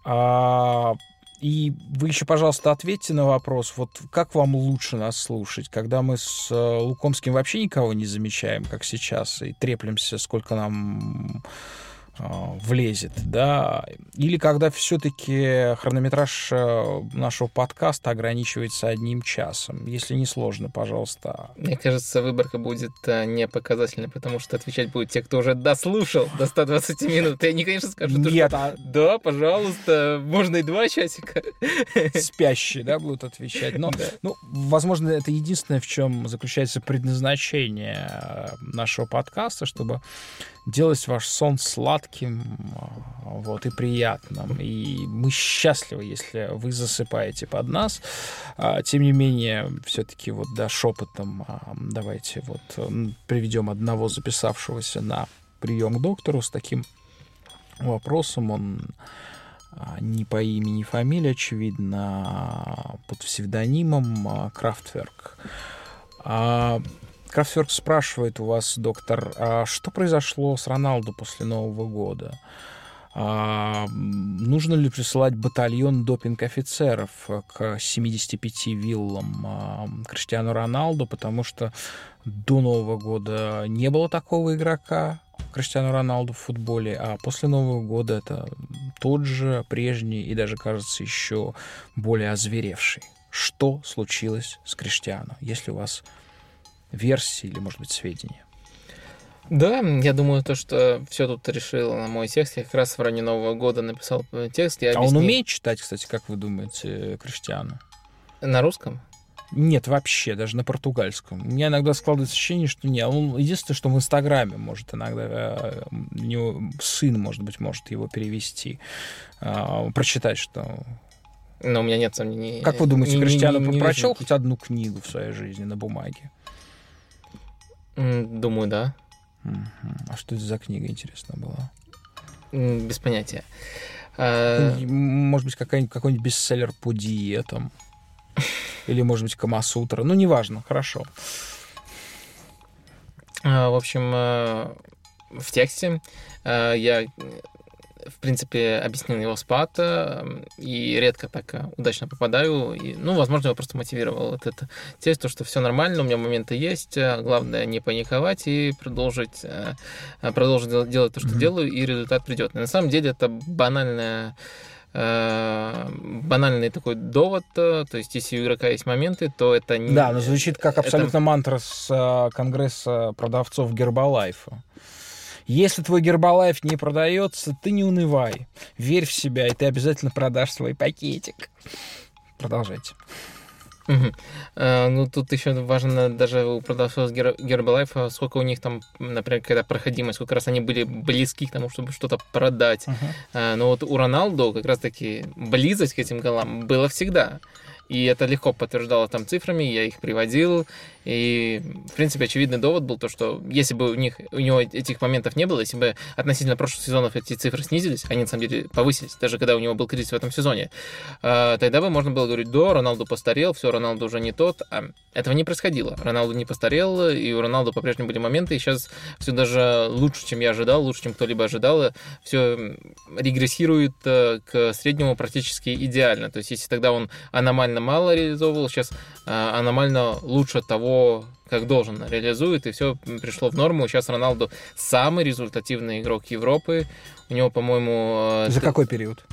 А, и вы еще, пожалуйста, ответьте на вопрос, вот как вам лучше нас слушать, когда мы с э, Лукомским вообще никого не замечаем, как сейчас, и треплемся, сколько нам влезет, да, или когда все-таки хронометраж э, нашего подкаста ограничивается одним часом. Если не сложно, пожалуйста. Мне кажется, выборка будет э, не показательной, потому что отвечать будут те, кто уже дослушал до 120 минут. И они, конечно, скажут, что Нет, а да, пожалуйста, можно и два часика. спящие, да, будут отвечать. Но, ну, возможно, это единственное, в чем заключается предназначение э, нашего подкаста, чтобы делать ваш сон сладким э, вот, и приятным. И мы счастливы, если вы засыпаете под нас. А, Тем не менее, все-таки вот, да, шепотом а, давайте вот приведем одного записавшегося на прием к доктору с таким вопросом. Он а, не по имени, не фамилии, очевидно, а под псевдонимом а, Крафтверк. Крафтверк спрашивает у вас, доктор, а что произошло с Роналду после Нового года? А, нужно ли присылать батальон допинг-офицеров к 75 виллам а, Криштиану Роналду, потому что до Нового года не было такого игрока, Криштиану Роналду в футболе, а после Нового года это тот же, прежний и даже, кажется, еще более озверевший. Что случилось с Криштиану, если у вас версии или, может быть, сведения? Да, я думаю, то, что все тут решил на мой текст. Я как раз в районе Нового года написал э, текст. Я А он объяснил- умеет читать, кстати, как вы думаете, Криштиану? На русском? Нет, вообще, даже на португальском. У меня иногда складывается ощущение, что нет. Он единственное, что в Инстаграме может иногда э, у него сын, может быть, может его перевести, э, прочитать, что. Но у меня нет сомнений. Как вы думаете, Не- не- Криштиану не- не прочел хоть одну книгу в своей жизни на бумаге? Думаю, да. А что это за книга, интересно, была? Без понятия. А, Может быть, какая-нибудь, какой-нибудь бестселлер по диетам? Или, может быть, Камасутра? Ну, неважно, хорошо. а, В общем, э, в тексте э, я, в принципе, объяснил его спад, э, и редко так э, удачно попадаю. И, ну, возможно, его просто мотивировал этот текст, то, что все нормально, у меня моменты есть, э, главное не паниковать и продолжить, продолжить дел- делать то, что Мгм. делаю, и результат придет. И на самом деле это банальная банальный такой довод, то есть если у игрока есть моменты, то это не... Да, но звучит как это- абсолютно мантра с конгресса продавцов Гербалайфа. Если твой Гербалайф не продается, ты не унывай. Верь в себя, и ты обязательно продашь свой пакетик. Продолжайте. Э, Ну, тут еще важно даже у продавцов Гер- Гербалайфа, сколько у них там, например, когда проходимость, сколько раз они были близки к тому, чтобы что-то продать. Э, Но вот у Роналду как раз-таки близость к этим голам была всегда. И это легко подтверждалось там цифрами, я их приводил. И, в принципе, очевидный довод был то, что если бы у них у него этих моментов не было, если бы относительно прошлых сезонов эти цифры снизились, они на самом деле повысились, даже когда у него был кризис в этом сезоне, э, тогда бы можно было говорить, да, Роналду постарел, все, Роналду уже не тот. А этого не происходило. Роналду не постарел, и у Роналду по-прежнему были моменты, и сейчас все даже лучше, чем я ожидал, лучше, чем кто-либо ожидал. Все регрессирует э, к среднему практически идеально. То есть, если тогда он аномально мало реализовывал, сейчас э, аномально лучше того, как должен реализует, и все пришло в норму. Сейчас Роналду самый результативный игрок Европы. У него, по-моему, э, За какой период?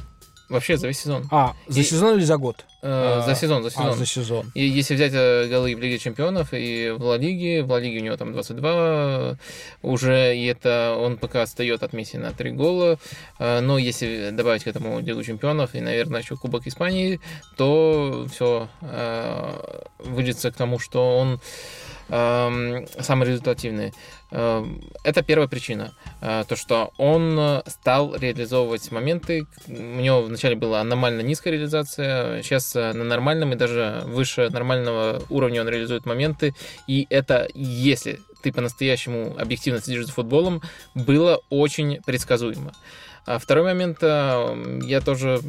Вообще за весь сезон. А, за И- сезон или за год? Э, А, за сезон, за сезон. А, за сезон. И если взять э, голы в Лиге Чемпионов и в Ла Лиге, в Ла Лиге у него там 22 уже, и это он пока отстает от Месси на 3 гола. Э, Но если добавить к этому Лигу Чемпионов и, наверное, еще Кубок Испании, то все выльется к тому, что он эм, самый результативный. Эм, Это первая причина. Э, То, что он э, стал реализовывать моменты. У него вначале была аномально низкая реализация, сейчас э, на нормальном и даже выше нормального уровня он реализует моменты. И это, если ты по-настоящему объективно следишь за футболом, было очень предсказуемо. А второй момент, э, я тоже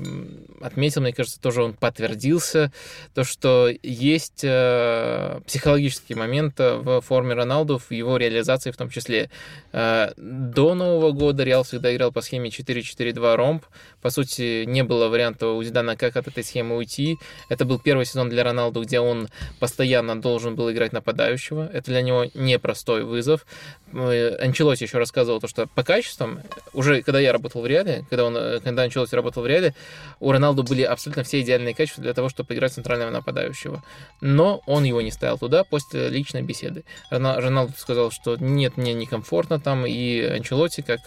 отметил, мне кажется, тоже он подтвердился, то, что есть э, психологический момент э, в форме Роналду, в его реализации в том числе. До Нового года Реал всегда играл по схеме 4-4-2 ромб. По сути, не было варианта у Зидана, как от этой схемы уйти. Это был первый сезон для Роналду, где он постоянно должен был играть нападающего. Это для него непростой вызов. Анчелоти еще рассказывал, то, что по качествам, уже когда я работал в Реале, когда, он, э, когда Анчелоти работал в Реале, у Роналду были абсолютно все идеальные качества для того, чтобы играть центрального нападающего. Но он его не ставил туда после личной беседы. Рона- Роналду сказал, что нет, мне некомфортно там, и Анчелоти, как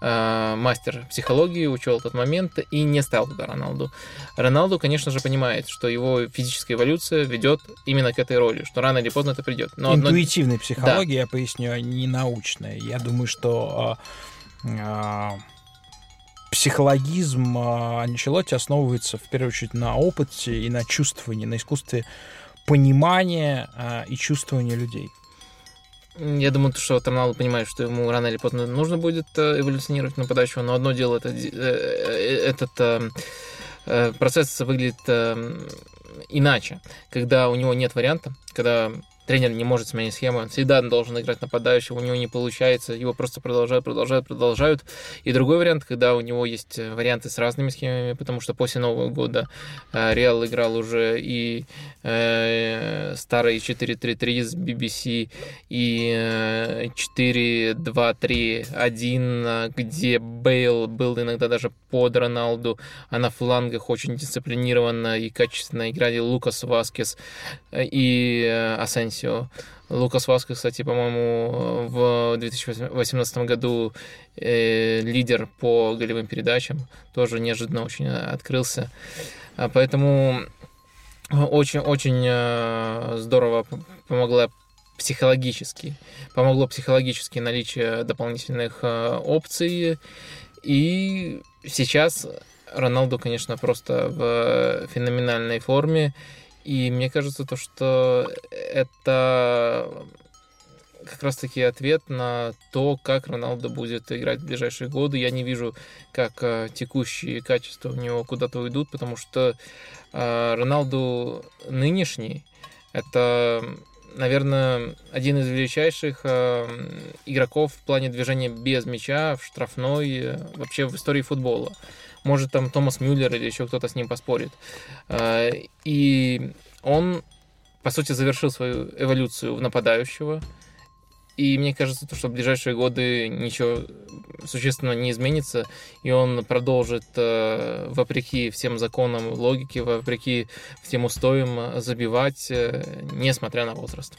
э, мастер психологии, учел этот момент и не ставил туда Роналду. Роналду, конечно же, понимает, что его физическая эволюция ведет именно к этой роли, что рано или поздно это придет. Но одно- Интуитивная психология, я поясню, а не научная. Я думаю, что а, а, психологизм а, Анчелотти основывается в первую очередь на опыте и на чувствовании, на искусстве понимания а, и чувствования людей. Я думаю, что вот Роналду понимает, что ему рано или поздно нужно будет э, эволюционировать нападающего, но одно дело это, э, э, этот процесс выглядит э, иначе, когда у него нет варианта, когда тренер не может сменить схему, он всегда должен играть нападающего, у него не получается, его просто продолжают, продолжают, продолжают. И другой вариант, когда у него есть э, варианты с разными схемами, потому что после Нового года э, Реал играл уже и э, старые 4-3-3 с BBC, и э, 4-2-3-1, э, где Бейл был иногда даже под Роналду, а на флангах очень дисциплинированно и качественно играли Лукас Васкес и э, Асенсио. Лукас Васкес, кстати, по-моему, в 2018 году э, лидер по голевым передачам, тоже неожиданно очень э, открылся. А Поэтому очень-очень э, здорово п- помогла психологически. Помогло психологически наличие дополнительных э, опций. И сейчас Роналду, конечно, просто в феноменальной форме. И мне кажется, то, что это как раз-таки ответ на то, как Роналду будет играть в ближайшие годы. Я не вижу, как э, текущие качества у него куда-то уйдут, потому что э, Роналду нынешний это, наверное, один из величайших э, игроков в плане движения без мяча в штрафной вообще в истории футбола. Может, там Томас Мюллер или еще кто-то с ним поспорит. Э, И он, по сути, завершил свою эволюцию в нападающего. И мне кажется, то, что в ближайшие годы ничего существенно не изменится, и он продолжит, э, вопреки всем законам логики, вопреки всем устоям, э, забивать, э, несмотря на возраст.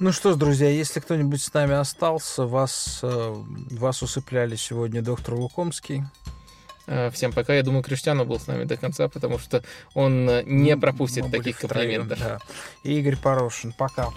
Ну что ж, друзья, если кто-нибудь с нами остался, вас, э, вас усыпляли сегодня доктор Лукомский. Э, Всем пока. Я думаю, Криштиану был с нами до конца, потому что он э, не пропустит таких втроем, комплиментов. да. И Игорь Порошин. Пока.